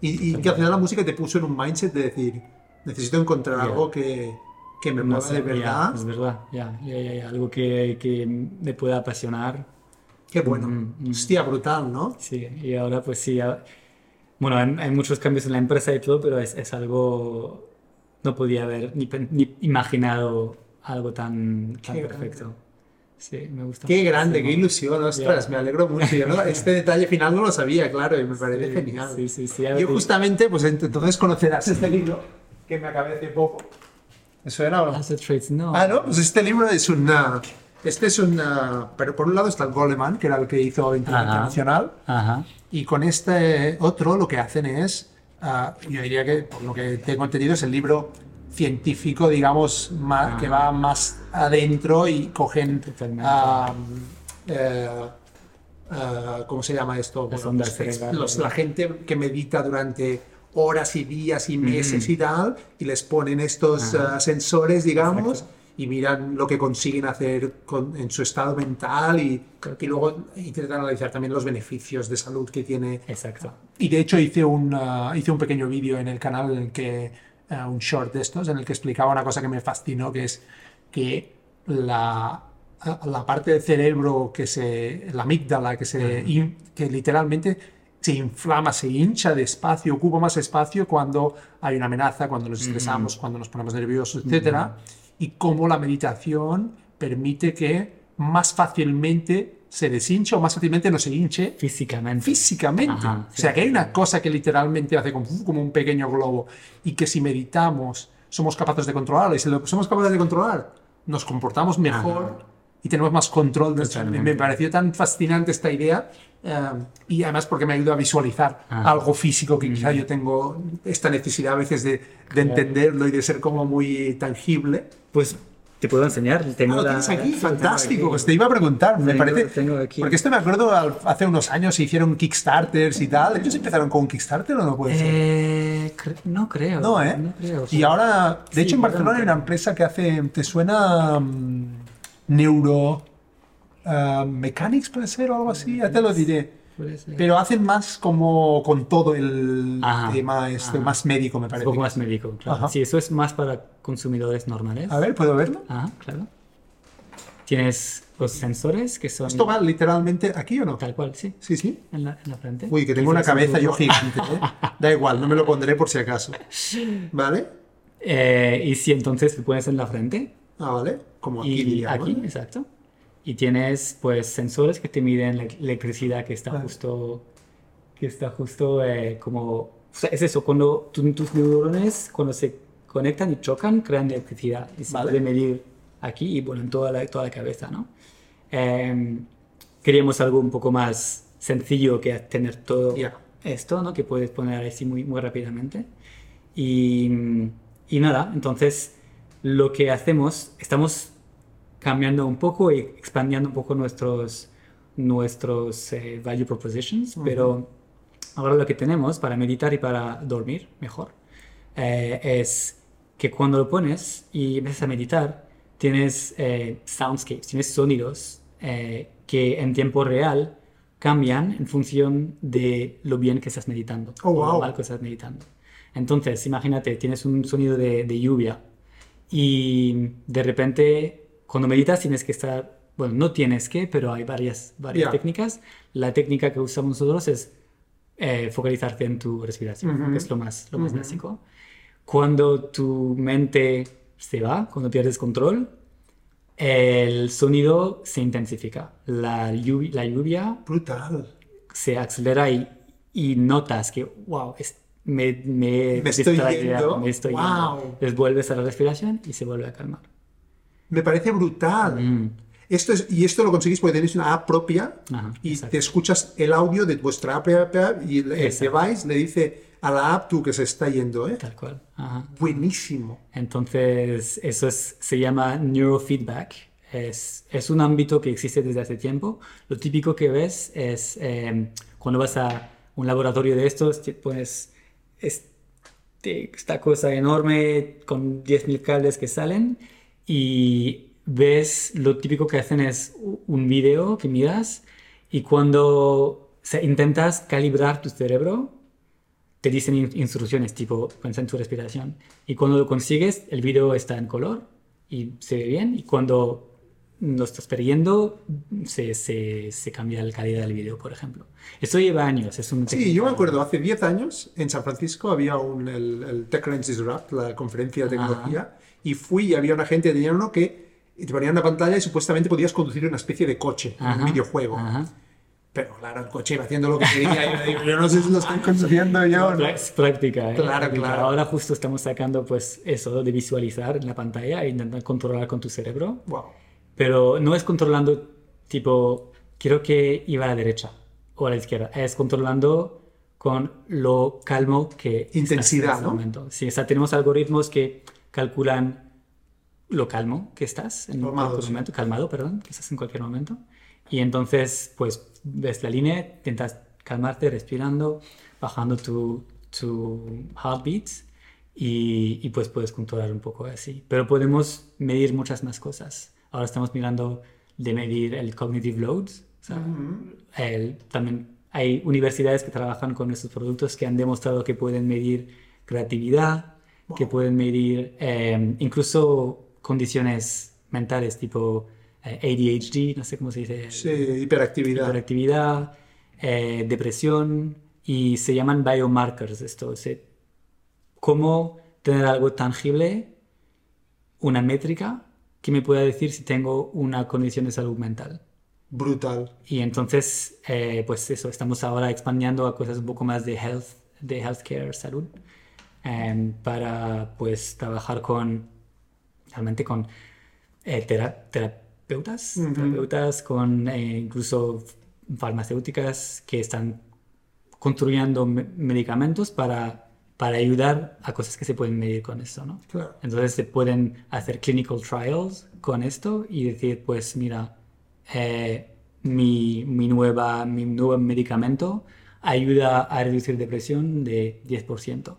Y, y que al final la música te puso en un mindset de decir, necesito encontrar Ya. algo que, que me mueva de verdad. es verdad, ya, ya, ya, algo que, que me pueda apasionar. Qué bueno. Ujú, ujú. Hostia, brutal, ¿no? Sí, y ahora pues sí, bueno, hay, hay muchos cambios en la empresa y todo, pero es, es algo no podía haber ni, ni imaginado algo tan, tan perfecto. Sí, me gusta. Qué grande, qué ilusión, ostras, Ya. me alegro mucho. Yo no- este detalle final no lo sabía, claro, y me parece Sí, genial. sí, sí, sí, Yo justamente, pues ent- entonces conocerás este libro que me acabé hace poco. ¿Eso era o no? Asset Trades, no. Ah, no, pues este libro es una... Este es una... Pero por un lado está el Goleman, que era el que hizo. Internacional, Ajá. y con este otro lo que hacen es, ah, yo diría que por lo que tengo entendido es el libro científico, digamos, más, Ah. que va más adentro y cogen, eh, ah, ¿cómo se llama esto? Bueno, los los- la gente que medita durante horas y días y meses y tal, y les ponen estos ah, sensores, digamos, Exacto. y miran lo que consiguen hacer con- en su estado mental y, y luego intentan analizar también los beneficios de salud que tiene. Exacto. Y de hecho hice un, ah, hice un pequeño vídeo en el canal en el que, ah, un short de estos, en el que explicaba una cosa que me fascinó, que es que la, la parte del cerebro que se, la amígdala, que, se, que literalmente se inflama, se hincha de espacio, ocupa más espacio cuando hay una amenaza, cuando nos estresamos, cuando nos ponemos nerviosos, etcétera, y cómo la meditación permite que más fácilmente se deshinche o más fácilmente no se hinche Físicamente. físicamente. Ajá, o sea, que hay una cosa que literalmente hace como, como un pequeño globo y que si meditamos somos capaces de controlarlo y si lo somos capaces de controlar, nos comportamos mejor y tenemos más control. de. Me pareció tan fascinante esta idea eh, y además porque me ayuda a visualizar Ajá. algo físico que quizá yo tengo esta necesidad a veces de, de entenderlo y de ser como muy tangible. Pues te puedo enseñar. Tengo Ah, lo la- tienes aquí, sí, tengo fantástico. aquí. Pues te iba a preguntar, me Tengo- parece. tengo aquí. Porque esto me acuerdo al- hace unos años se hicieron Kickstarters y tal. ¿Ellos empezaron con Kickstarter o no puede ser? Eh, cre- no creo. No, ¿eh? No creo. Y ahora, de Sí, hecho, en Barcelona hay una empresa que hace. ¿Te suena mm, Neuro. Ah, Mechanics puede ser o algo así? Ya te lo diré. Pero hacen más como con todo el Ajá, tema este, más médico, me parece. un poco más médico, claro. Ajá. Sí, eso es más para consumidores normales. A ver, ¿puedo verlo? Ajá, claro. Tienes los sensores que son ¿Esto va literalmente aquí o no? tal cual, sí, Sí, sí. en la, en la frente. Uy, que tengo una cabeza yo gigante. ¿eh? Da igual, no me lo pondré por si acaso. ¿Vale? Eh, y si entonces lo pones en la frente Ah, vale. Como aquí y aquí, exacto. Y tienes pues sensores que te miden la electricidad que está justo, que está justo eh, como, o sea, es eso, cuando tu- tus neurones cuando se conectan y chocan crean electricidad y se Vale. puede medir aquí y bueno en toda la, toda la cabeza, ¿no? Eh, queríamos algo un poco más sencillo que tener todo Ya. esto, ¿no? Que puedes poner así muy, muy rápidamente. Y, y nada, entonces lo que hacemos, estamos cambiando un poco y expandiendo un poco nuestros, nuestros eh, value propositions, pero ahora lo que tenemos para meditar y para dormir mejor eh, es que cuando lo pones y empiezas a meditar, tienes eh, soundscapes, tienes sonidos eh, que en tiempo real cambian en función de lo bien que estás meditando Oh, o wow. lo mal que estás meditando. Entonces, imagínate, tienes un sonido de, de lluvia y de repente cuando meditas tienes que estar, bueno, no tienes que, pero hay varias, varias Ya. técnicas. La técnica que usamos nosotros es eh, focalizarte en tu respiración, Ujú. que es lo más, lo más Ujú. básico. Cuando tu mente se va, cuando pierdes control, el sonido se intensifica. La lluvia, la lluvia Brutal. se acelera y, y notas que, wow, es- me, me, Me estoy yendo. me estoy Wow. yendo. Entonces vuelves a la respiración y se vuelve a calmar. Me parece brutal. Mm. Esto es, y esto lo conseguís porque tenéis una app propia Ajá, y exacto. te escuchas el audio de vuestra app y el, device le dice a la app tú que se está yendo. ¿eh? Tal cual. Ajá. Buenísimo. Entonces, eso es- se llama neurofeedback. Es, es un ámbito que existe desde hace tiempo. Lo típico que ves es eh, cuando vas a un laboratorio de estos, te pones este- esta cosa enorme con 10.000 cables que salen y ves lo típico que hacen es un video que miras y cuando intentas calibrar tu cerebro, te dicen in- instrucciones tipo piensa en tu respiración y cuando lo consigues el video está en color y se ve bien y cuando lo estás perdiendo, se, se, se, cambia la calidad del video, por ejemplo. Esto lleva años. Es un sí, yo me acuerdo, hace 10 años en San Francisco había un, el, el TechCrunch Rap, la conferencia de tecnología, y fui y había una gente, tenía uno que te ponían una pantalla y supuestamente podías conducir una especie de coche, un videojuego. Pero claro, el coche iba haciendo lo que quería. yo, yo no sé si lo estoy conduciendo yo. No, Es práctica, ¿eh? Claro, claro. Ahora justo estamos sacando pues eso de visualizar en la pantalla e intentar controlar con tu cerebro. Wow. Pero no es controlando tipo, quiero que iba a la derecha o a la izquierda. Es controlando con lo calmo que... Intensidad, en ¿no? Momento. Sí, o sea, tenemos algoritmos que calculan lo calmo que estás en Calmado, cualquier sí. momento, calmado, perdón, que estás en cualquier momento. Y entonces, pues, ves la línea, intentas calmarte respirando, bajando tu, tu heartbeat y, y, pues puedes controlar un poco así. Pero podemos medir muchas más cosas. Ahora estamos mirando de medir el cognitive load. O sea, el- también hay universidades que trabajan con estos productos que han demostrado que pueden medir creatividad, que pueden medir eh, incluso condiciones mentales tipo eh, ADHD, no sé cómo se dice, Sí, hiperactividad. hiperactividad, eh, depresión y se llaman biomarkers esto, o sea, cómo tener algo tangible, una métrica que me pueda decir si tengo una condición de salud mental. Brutal. Y entonces, eh, pues eso, estamos ahora expandiendo a cosas un poco más de health, de healthcare, salud, em, para pues trabajar con, realmente con eh, tera- terapeutas, Ujú. terapeutas con eh, incluso farmacéuticas que están construyendo me- medicamentos para, para ayudar a cosas que se pueden medir con esto, ¿no? Claro. Entonces se pueden hacer clinical trials con esto y decir, pues mira, eh, mi, mi, nueva, mi nuevo medicamento ayuda a reducir depresión de 10%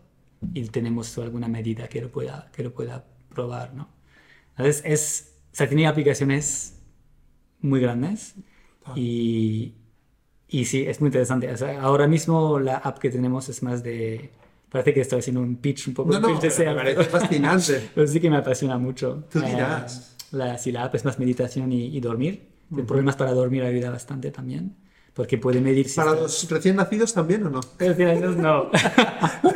y tenemos alguna medida que lo pueda, que lo pueda probar, ¿no? Entonces es, o sea, tiene aplicaciones muy grandes y, y sí, es muy interesante. O sea, ahora mismo la app que tenemos es más de... Parece que estoy haciendo un pitch un poco No, no, pitch pero me parece fascinante. pero sí que me apasiona mucho. Tú Eh, dirás. la, si la app es más meditación y, y dormir. El problemas para dormir ayuda bastante también. Porque puede medir si ¿Para los recién nacidos también o no? Si años no.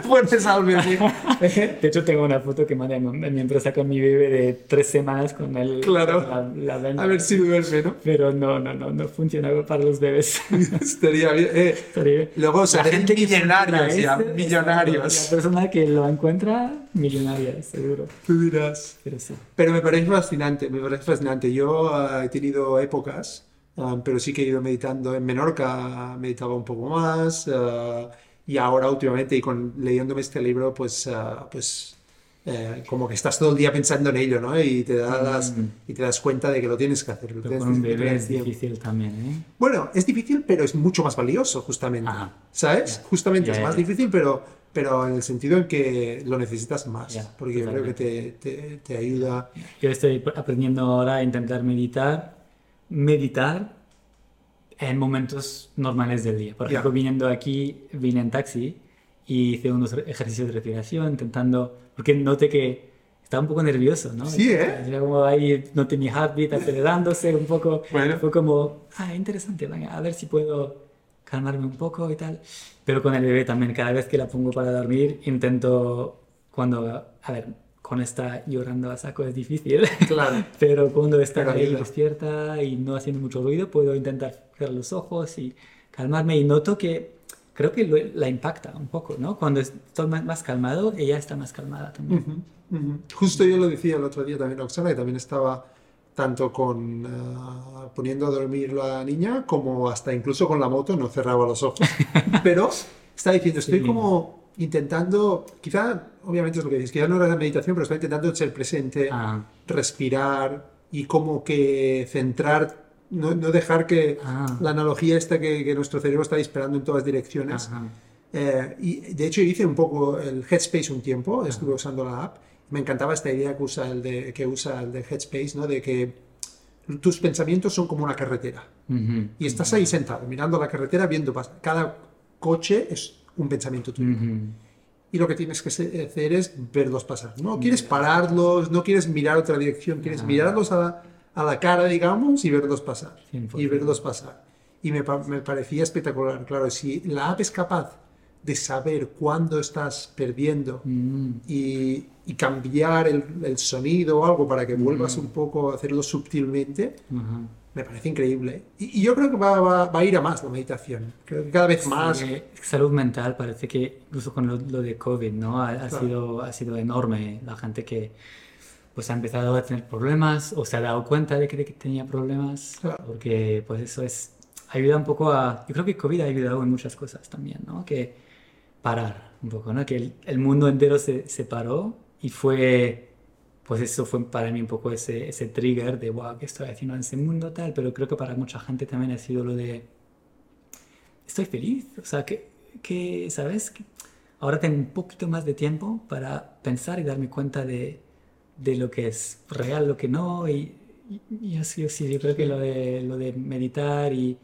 Pones al bebé. De hecho, tengo una foto que mandé a mi, empresa con mi bebé de tres semanas con el, Claro. la, la. A ver si duerme, ¿no? Pero no, no, no, no funciona para los bebés. Estaría bien. Eh, Estaría- luego se La hacen gente millonarios ya, ese, La millonarios. persona que lo encuentra, millonaria, seguro. Tú dirás. Pero sí. Pero me parece fascinante, me parece fascinante. Yo ah, he tenido épocas, ah, pero sí que he ido meditando. En Menorca meditaba un poco más ah, y ahora últimamente y con, leyéndome este libro, pues, ah, pues eh, como que estás todo el día pensando en ello, ¿no? Y te das, y te das cuenta de que lo tienes que hacer. lo Pero con un bebé es difícil también, ¿eh? Bueno, es difícil, pero es mucho más valioso, justamente. Ajá. ¿Sabes? Ya. Justamente Ya, es ya, más difícil, pero, pero en el sentido en que lo necesitas más. Porque yo creo que te, te, te ayuda. Yo estoy aprendiendo ahora a intentar meditar, meditar en momentos normales del día. Por ejemplo, viniendo aquí, vine en taxi y hice unos ejercicios de respiración, intentando, porque noté que estaba un poco nervioso, ¿no? Sí, ¿eh? Era como ahí, noté mi heartbeat acelerándose un poco. Bueno. Fue como, ah, interesante, venga, a ver si puedo calmarme un poco y tal. Pero con el bebé también, cada vez que la pongo para dormir, intento, cuando, a ver, cuando está llorando a saco es difícil, Claro. pero cuando está Pero ahí ayuda. despierta y no haciendo mucho ruido, puedo intentar cerrar los ojos y calmarme y noto que creo que lo- la impacta un poco, ¿no? Cuando estoy más, más calmado, ella está más calmada también. Ujú, ujú. Justo yo lo decía el otro día también a Oksana, que también estaba tanto con ah, poniendo a dormir a la niña como hasta incluso con la moto, no cerraba los ojos. Pero estaba diciendo, estoy Sí. como intentando, quizá, obviamente es lo que dices, quizá no era la meditación, pero estaba intentando ser presente, Ah, respirar y como que centrar, no, no dejar que Ah. la analogía esta que, que nuestro cerebro está disparando en todas direcciones. Eh, y de hecho hice un poco el Headspace un tiempo, estuve usando la app. Me encantaba esta idea que usa el de, que usa el de Headspace, ¿no? De que tus pensamientos son como una carretera. Ujú, Y estás ahí sentado, mirando la carretera, viendo pasar. Cada coche es un pensamiento tuyo. Y lo que tienes que hacer es verlos pasar. No quieres pararlos, no quieres mirar otra dirección, quieres mirarlos a, a la cara, digamos, y verlos pasar. 100%. Y verlos pasar. Y me, me parecía espectacular. Claro, si la app es capaz de saber cuándo estás perdiendo Mm, y, y cambiar el, el sonido o algo para que vuelvas un poco a hacerlo sutilmente. Me parece increíble. Y, y yo creo que va, va- va a ir a más la meditación. Creo que cada vez más. Eh, salud mental parece que incluso con lo, lo de COVID, ¿no? Ha, ha Claro. sido, ha sido enorme la gente que pues ha empezado a tener problemas o se ha dado cuenta de que, de que tenía problemas Claro. porque pues eso es ayuda un poco a yo creo que COVID ha ayudado en muchas cosas también, ¿no? Que parar un poco, ¿no? Que el, el mundo entero se, se paró y fue pues eso fue para mí un poco ese, ese trigger de wow, ¿qué estoy haciendo en ese mundo tal? Pero creo que para mucha gente también ha sido lo de estoy feliz. O sea, que, que ¿sabes? Ahora tengo un poquito más de tiempo para pensar y darme cuenta de, de lo que es real, lo que no. Y, y- y yo, sí, yo sí, yo creo que lo de, lo de meditar y,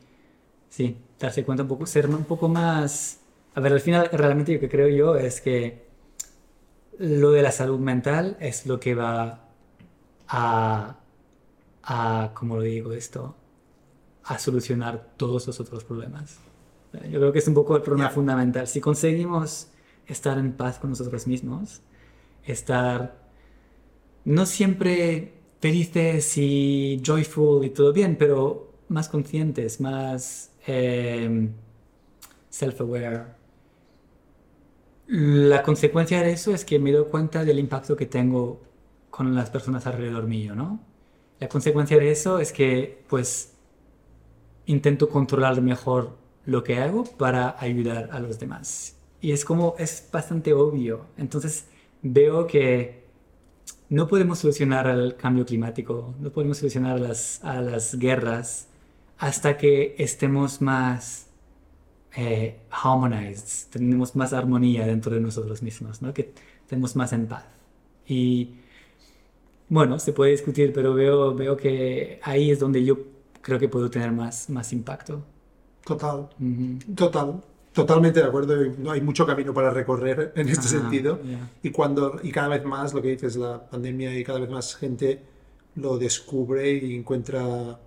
sí, darse cuenta un poco, ser un poco más... A ver, al final, realmente lo que creo yo es que lo de la salud mental es lo que va a, a ¿cómo lo digo esto? A solucionar todos los otros problemas. Yo creo que es un poco el problema fundamental. Si conseguimos estar en paz con nosotros mismos, estar no siempre felices y joyful y todo bien, pero más conscientes, más eh, self-aware. La consecuencia de eso es que me doy cuenta del impacto que tengo con las personas alrededor mío, ¿no? La consecuencia de eso es que, pues, intento controlar mejor lo que hago para ayudar a los demás. Y es como, es bastante obvio. Entonces, veo que no podemos solucionar el cambio climático, no podemos solucionar las, a las guerras hasta que estemos más eh, harmonized, tenemos más armonía dentro de nosotros mismos, ¿no? que estemos más en paz. Y bueno, se puede discutir, pero veo, veo que ahí es donde yo creo que puedo tener más, más impacto. Total. Ujú. Total. Totalmente de acuerdo. No hay mucho camino para recorrer en este Ajá, sentido. ya. Y cuando y cada vez más lo que dices la pandemia y cada vez más gente lo descubre y encuentra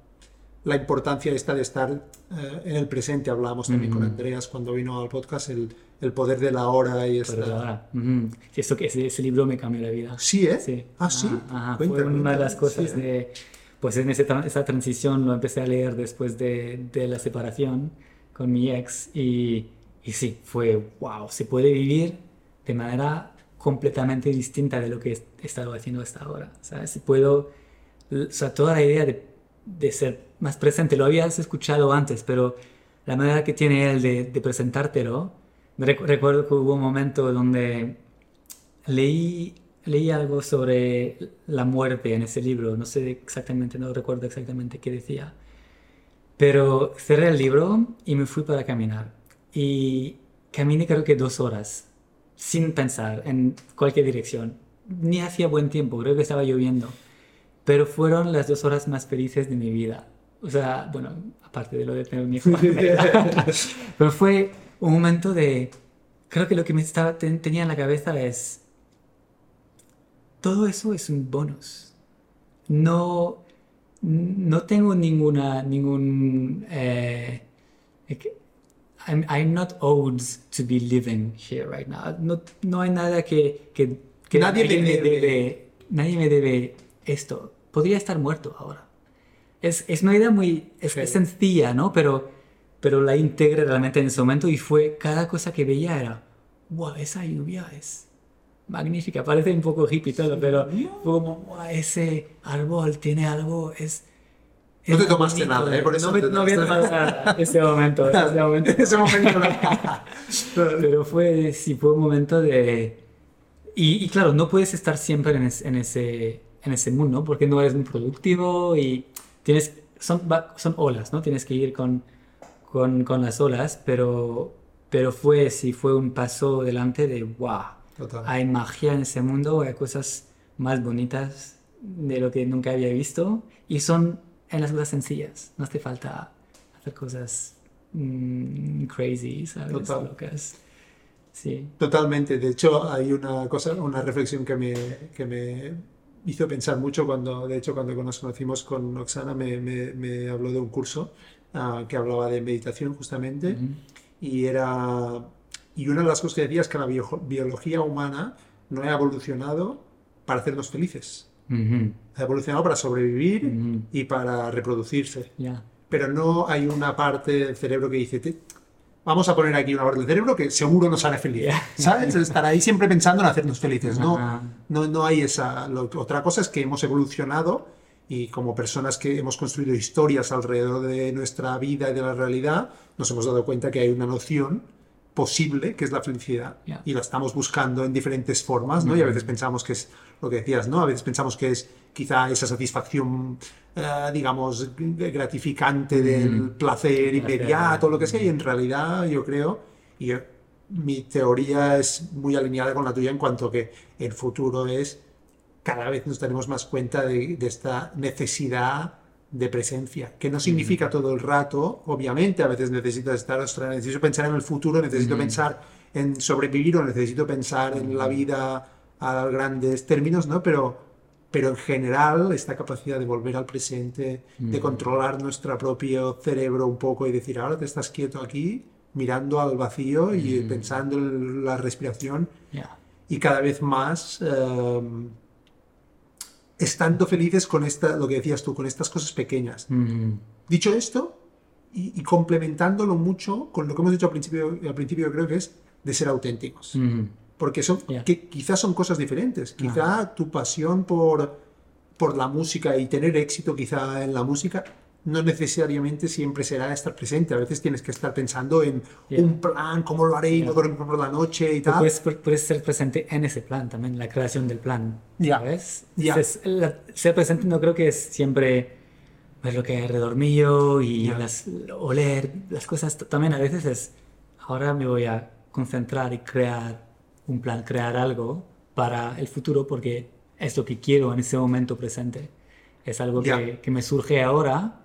la importancia esta de estar eh, en el presente. Hablábamos también con Ujú. Andreas cuando vino al podcast el, el poder de la hora y esta. ahora, ujú. Sí, eso que ese, ese libro me cambió la vida. Sí, ¿eh? Sí. Ah, sí. Ajá, Fue una de las cosas Sí, ¿eh? de, pues en ese esa transición lo empecé a leer después de, de la separación con mi ex y, y sí, fue, wow, se puede vivir de manera completamente distinta de lo que he estado haciendo hasta ahora, ¿sabes? Puedo, o sea, toda la idea de, de ser más presente, lo habías escuchado antes, pero la manera que tiene él de, de presentártelo, recuerdo que hubo un momento donde leí, leí algo sobre la muerte en ese libro, no sé exactamente, no recuerdo exactamente qué decía, pero cerré el libro y me fui para caminar. Y caminé creo que dos horas, sin pensar en cualquier dirección. Ni hacía buen tiempo, creo que estaba lloviendo. Pero fueron las dos horas más felices de mi vida. O sea, bueno, aparte de lo de tener mi enfermedad. Pero fue un momento de... Creo que lo que me estaba, ten- tenía en la cabeza es... Todo eso es un bonus. No, no tengo ninguna, ningún... eh, I'm, I'm not owed to be living here right now. No, no hay nada que, que, que Nadie me debe. debe. Nadie me debe esto. Podría estar muerto ahora. Es, es una idea muy es, Sí. es sencilla, ¿no? Pero, pero la integré realmente en ese momento y fue cada cosa que veía era, wow, esa lluvia es magnífica. Parece un poco hippie todo, pero fue como, wow, ese árbol tiene algo, es... No es te tomaste bonito". nada, ¿eh? Por eso no, no había tomado nada ese momento, ese momento. En ese momento. Pero fue, sí, fue un momento de... Y, y claro, no puedes estar siempre en, es- en ese, en ese mundo porque no eres muy productivo y tienes... Son, son olas, ¿no? Tienes que ir con, con, con las olas, pero, pero fue, sí, fue un paso delante de, wow, Total. hay magia en ese mundo, hay cosas más bonitas de lo que nunca había visto y son en las cosas sencillas, no hace falta hacer cosas mm, crazy, ¿sabes? Total. Locas. Sí. Totalmente. De hecho, hay una cosa, una reflexión que me, que me hizo pensar mucho cuando, de hecho, cuando nos conocimos con Oxana, me, me, me habló de un curso uh, que hablaba de meditación justamente, y era, y una de las cosas que decía es que la biología humana no ha evolucionado para hacernos felices. Ha evolucionado para sobrevivir y para reproducirse. Pero no hay una parte del cerebro que dice, vamos a poner aquí una parte del cerebro que seguro nos hará feliz. ¿Sabes? Estar ahí siempre pensando en hacernos felices. No, no, no hay esa... otra cosa es que hemos evolucionado y como personas que hemos construido historias alrededor de nuestra vida y de la realidad, nos hemos dado cuenta que hay una noción posible, que es la felicidad, y la estamos buscando en diferentes formas, ¿no? Y a veces pensamos que es lo que decías, ¿no? A veces pensamos que es quizá esa satisfacción, eh, digamos, gratificante del placer inmediato, lo que sea, y en realidad yo creo, y mi teoría es muy alineada con la tuya en cuanto que el futuro es cada vez nos tenemos más cuenta de, de esta necesidad de presencia, que no significa todo el rato, obviamente a veces necesito estar, necesito pensar en el futuro, necesito pensar en sobrevivir o necesito pensar en la vida a grandes términos, ¿no? Pero, pero en general esta capacidad de volver al presente, de controlar nuestro propio cerebro un poco y decir, ahora te estás quieto aquí, mirando al vacío y pensando en la respiración y cada vez más... Em, estando felices con esta, lo que decías tú, con estas cosas pequeñas. Dicho esto, y, complementándolo mucho con lo que hemos dicho al principio, al principio creo que es de ser auténticos. Porque son, que quizás son cosas diferentes. Quizá tu pasión por, por la música y tener éxito quizá en la música no necesariamente siempre será estar presente. A veces tienes que estar pensando en un plan, cómo lo haré y no dormir por la noche y tal. Puedes, puedes, ser presente en ese plan también, la creación del plan. ¿Sabes? ser presente no creo que es siempre ver lo que hay alrededor mío y las, oler las cosas. También a veces es, ahora me voy a concentrar y crear un plan, crear algo para el futuro porque es lo que quiero en ese momento presente. Es algo que, que, me surge ahora.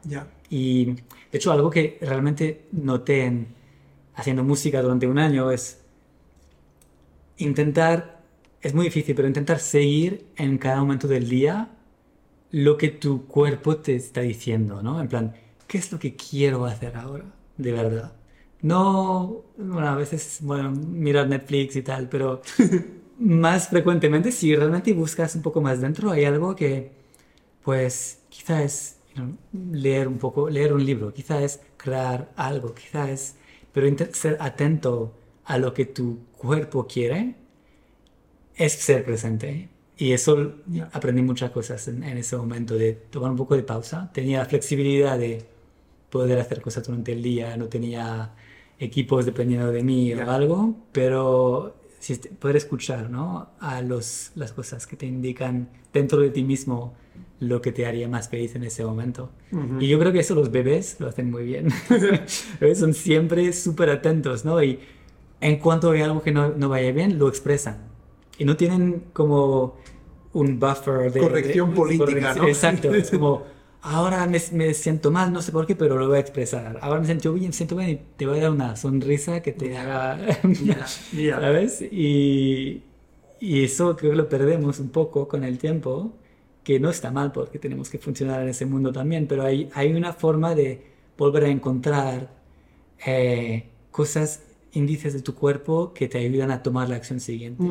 Y de hecho, algo que realmente noté haciendo música durante un año es intentar, es muy difícil, pero intentar seguir en cada momento del día lo que tu cuerpo te está diciendo, ¿no? En plan, ¿qué es lo que quiero hacer ahora? De verdad. No, bueno, a veces, bueno, mirar Netflix y tal, pero más frecuentemente, si realmente buscas un poco más dentro, hay algo que pues quizá es leer un poco, leer un libro, quizá es crear algo, quizá es, pero ser atento a lo que tu cuerpo quiere es ser presente. Y eso aprendí muchas cosas en, ese momento, de tomar un poco de pausa. Tenía la flexibilidad de poder hacer cosas durante el día, no tenía equipos dependiendo de mí o algo, pero poder escuchar ¿no? a los, las cosas que te indican dentro de ti mismo lo que te haría más feliz en ese momento. Y yo creo que eso los bebés lo hacen muy bien. Son siempre súper atentos, ¿no? Y en cuanto hay algo que no, no, vaya bien, lo expresan. Y no tienen como un buffer de... Corrección política, ¿no? Exacto. Es como, ahora me, me, siento mal, no sé por qué, pero lo voy a expresar. Ahora me siento bien, siento bien y te voy a dar una sonrisa que te haga... ¿Sabes? Y, y eso creo que lo perdemos un poco con el tiempo que no está mal porque tenemos que funcionar en ese mundo también, pero hay, hay una forma de volver a encontrar eh, cosas, índices de tu cuerpo que te ayudan a tomar la acción siguiente.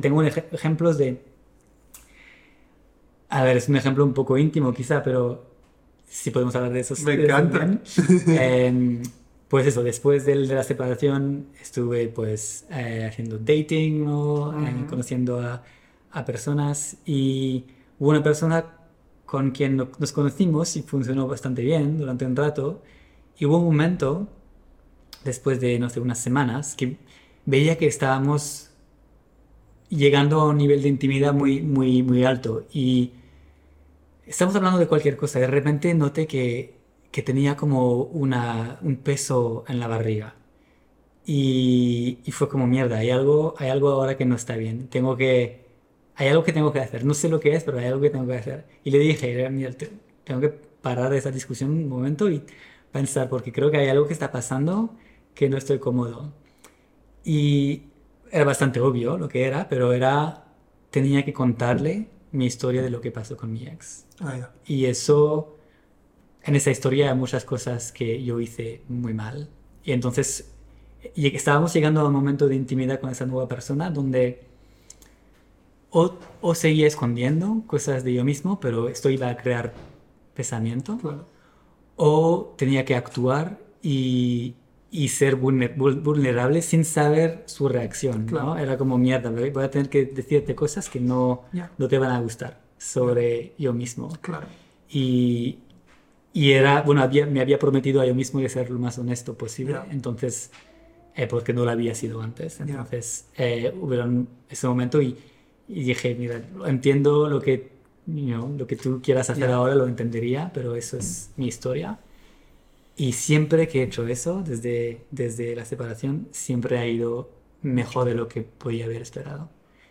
Tengo un ejemplos de... A ver, es un ejemplo un poco íntimo quizá, pero si podemos hablar de eso. Me encanta. Em, pues eso, después de, la separación estuve pues eh, haciendo dating, ¿no? Eh, conociendo a, a personas y Hubo una persona con quien nos conocimos y funcionó bastante bien durante un rato. Y hubo un momento, después de, no sé, unas semanas, que veía que estábamos llegando a un nivel de intimidad muy, muy, muy alto. Y estamos hablando de cualquier cosa. De repente noté que, que tenía como una, un peso en la barriga. Y, y, fue como mierda, hay algo, hay algo ahora que no está bien. Tengo que hay algo que tengo que hacer. No sé lo que es, pero hay algo que tengo que hacer. Y le dije, mira, tengo que parar esa discusión un momento y pensar, porque creo que hay algo que está pasando que no estoy cómodo. Y era bastante obvio lo que era, pero era, tenía que contarle mi historia de lo que pasó con mi ex. Ah, ya. Y eso, en esa historia hay muchas cosas que yo hice muy mal. Y entonces y estábamos llegando a un momento de intimidad con esa nueva persona donde o, o seguía escondiendo cosas de yo mismo, pero esto iba a crear pesamiento, Claro. o tenía que actuar y, y ser vulner- vul- vulnerable sin saber su reacción, ¿no? Claro. Era como mierda, voy a tener que decirte cosas que no, Ya. no te van a gustar sobre yo mismo. Claro. Y, y era, bueno, había, me había prometido a yo mismo de ser lo más honesto posible, Ya. entonces, eh, porque no lo había sido antes. Entonces, eh, hubieron ese momento y, y dije, mira, entiendo lo que, you know, lo que tú quieras hacer Ya. ahora, lo entendería, pero eso es mi historia. Y siempre que he hecho eso, desde, desde la separación, siempre ha ido mejor de lo que podía haber esperado.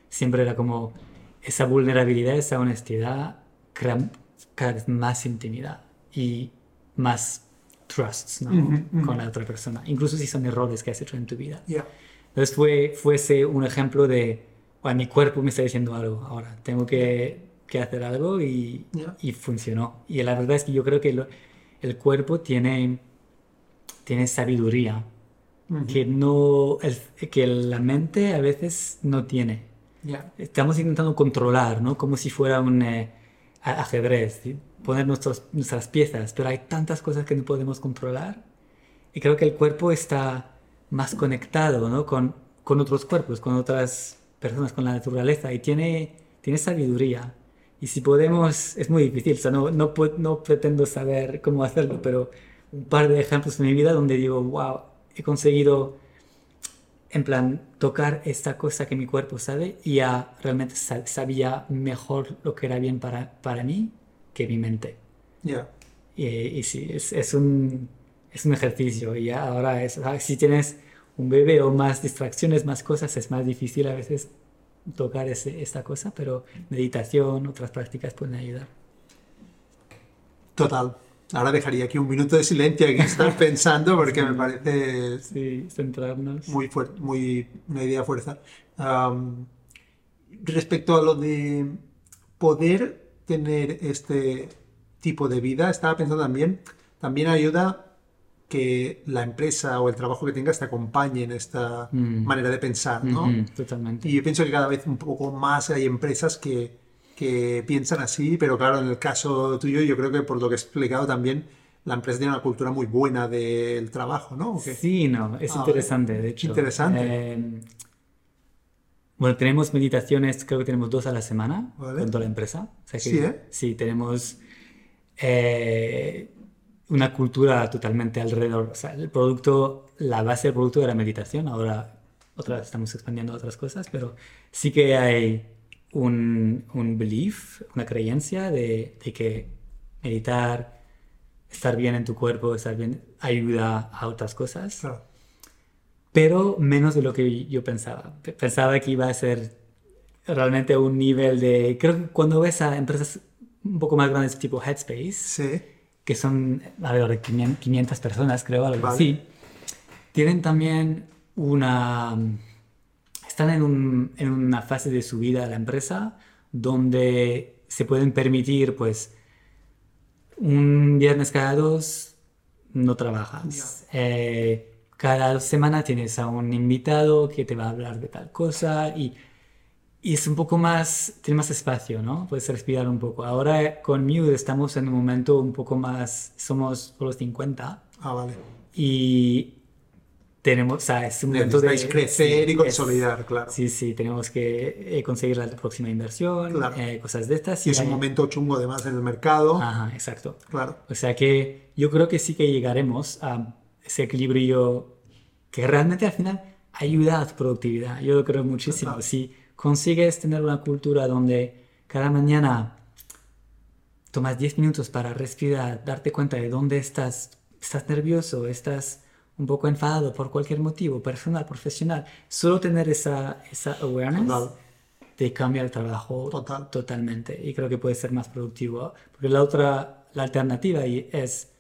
Siempre era como esa vulnerabilidad, esa honestidad, crea cada vez más intimidad y más trust ¿no? Ujú, ujú. con la otra persona, incluso si son errores que has hecho en tu vida. Ya. Entonces fue, fuese un ejemplo de, "Guau, mi cuerpo me está diciendo algo ahora, tengo que, que hacer algo y, Ya. y funcionó. Y la verdad es que yo creo que lo- el cuerpo tiene, tiene sabiduría Ujú. que, no, el- que la mente a veces no tiene. Ya. Estamos intentando controlar, ¿no? Como si fuera un eh, ajedrez, ¿sí? poner nuestros, nuestras piezas, pero hay tantas cosas que no podemos controlar. Y creo que el cuerpo está más conectado, ¿no? Con, con otros cuerpos, con otras personas, con la naturaleza, y tiene, tiene sabiduría. Y si podemos, es muy difícil, o sea, no, no, no pretendo saber cómo hacerlo, pero un par de ejemplos en mi vida donde digo, wow, he conseguido en plan, tocar esta cosa que mi cuerpo sabe y ya realmente sa- sabía mejor lo que era bien para, para mí que mi mente. Ya. Y, y sí, es, es, un, es un ejercicio. Y ya ahora, es, ah, si tienes un bebé o más distracciones, más cosas, es más difícil a veces tocar ese, esta cosa, pero meditación, otras prácticas pueden ayudar. Total. Ahora dejaría aquí un minuto de silencio aquí estar pensando porque me parece Sí, centrarnos. muy fuerte, muy una idea fuerza. Respecto a lo de poder tener este tipo de vida, estaba pensando también, también ayuda que la empresa o el trabajo que tengas te acompañe en esta Mm. manera de pensar, ¿no? Ujú, totalmente. Y yo pienso que cada vez un poco más hay empresas que, que piensan así, pero claro, en el caso tuyo, yo creo que por lo que he explicado también, la empresa tiene una cultura muy buena del trabajo, ¿no? Sí, no, es Ah, interesante, de hecho. Interesante. Eh, bueno, tenemos meditaciones, creo que tenemos dos a la semana Vale. con toda la empresa. O sea que, Sí, ¿eh? Sí, tenemos eh, una cultura totalmente alrededor. O sea, el producto, la base del producto era meditación, ahora otra, estamos expandiendo otras cosas, pero sí que hay un, un belief, una creencia de, de que meditar, estar bien en tu cuerpo, estar bien, ayuda a otras cosas Claro. pero menos de lo que yo pensaba. Pe- Pensaba que iba a ser realmente un nivel de... Creo que cuando ves a empresas un poco más grandes tipo Headspace, Sí, que son alrededor de 500 500 personas, creo, algo Vale. así, tienen también una... Están en, un- en una fase de su vida la empresa donde se pueden permitir, pues, un viernes cada dos no trabajas. Eh, cada semana tienes a un invitado que te va a hablar de tal cosa y, y es un poco más, tiene más espacio, ¿no? Puedes respirar un poco. Ahora con Mute estamos en un momento un poco más, somos por los 50 ah, vale. y tenemos, o sea, es un momento de... Crecer sí, y es- consolidar, claro. Sí, sí, tenemos que eh, conseguir la próxima inversión, Claro. eh, cosas de estas. Y es un hay- momento chungo además en el mercado. Ajá, exacto. Claro. O sea que yo creo que sí que llegaremos a ese equilibrio que realmente al final ayuda a tu productividad. Yo lo creo muchísimo. Total. Si consigues tener una cultura donde cada mañana tomas 10 minutos para respirar, darte cuenta de dónde estás, estás nervioso, estás un poco enfadado por cualquier motivo, personal, profesional, solo tener esa, esa awareness Total. te cambia el trabajo Total. totalmente y creo que puede ser más productivo. Porque la otra, la alternativa es,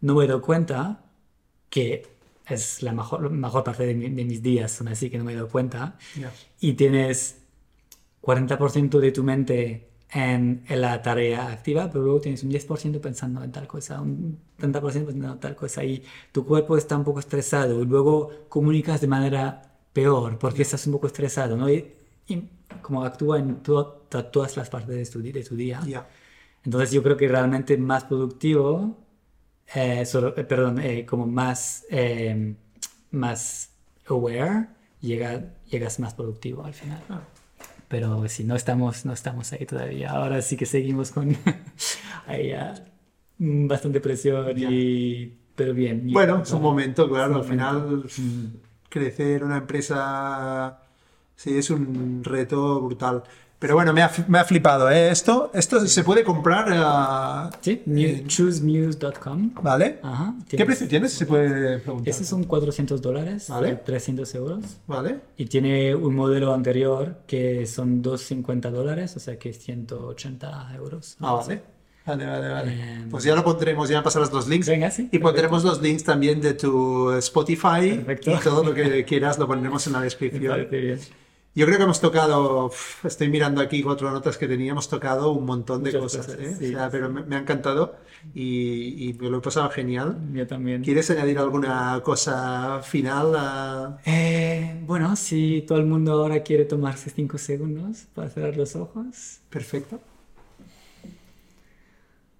no me doy cuenta que es la mejor, mejor parte de, mi- de mis días, son así que no me doy cuenta, y tienes 40% de tu mente en, en, la tarea activa, pero luego tienes un 10% pensando en tal cosa, un 30% pensando en tal cosa, y tu cuerpo está un poco estresado, y luego comunicas de manera peor porque estás un poco estresado, ¿no? Y, como actúa en todas las partes de tu, de tu día. Entonces yo creo que realmente más productivo, eh, eh, perdón, eh, como más, más aware, llega, llegas más productivo al final. Pero si no estamos, no estamos ahí todavía. Ahora sí que seguimos con ahí bastante presión y... Pero bien. Bueno, es un momento, claro, al final crecer una empresa sí es un reto brutal. Pero bueno, me ha, me ha flipado, ¿eh? Esto, esto se puede comprar. Uh, sí, choosemuse.com. Vale. Ajá, ¿Qué precio tienes? Se puede preguntar. Ese son 400 dólares, vale. 300 euros. Vale. Y tiene un modelo anterior que son 250 dólares, o sea que es 180 euros. Ah, vale. Vale, vale, vale. Eh, pues ya lo pondremos, ya pasarás los links. Venga, sí. Y pondremos los links también de tu Spotify. Perfecto. Y todo lo que quieras lo pondremos en la descripción. Me. Yo creo que hemos tocado, estoy mirando aquí cuatro notas que teníamos tocado un montón de cosas, ¿eh? pero me, ha encantado y, me lo he pasado genial. Yo también. ¿Quieres añadir alguna cosa final? Eh, bueno, si todo el mundo ahora quiere tomarse cinco segundos para cerrar los ojos. Perfecto.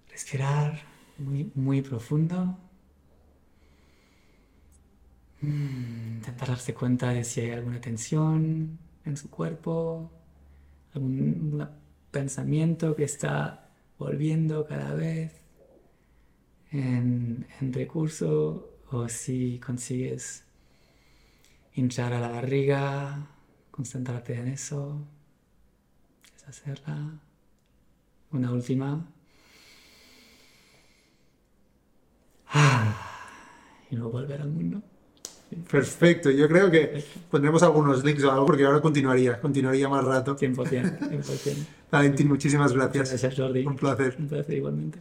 Respirar muy, muy profundo. Mm, intentar darse cuenta de si hay alguna tensión en su cuerpo, algún pensamiento que está volviendo cada vez en, recurso o si consigues hinchar a la barriga, concentrarte en eso, deshacerla. Una última. Y luego volver al mundo. Perfecto, yo creo que pondremos algunos links o algo porque ahora continuaría, continuaría más rato. 100%, 100%. Valentín, muchísimas gracias. Gracias, Jordi. Un placer. Un placer igualmente.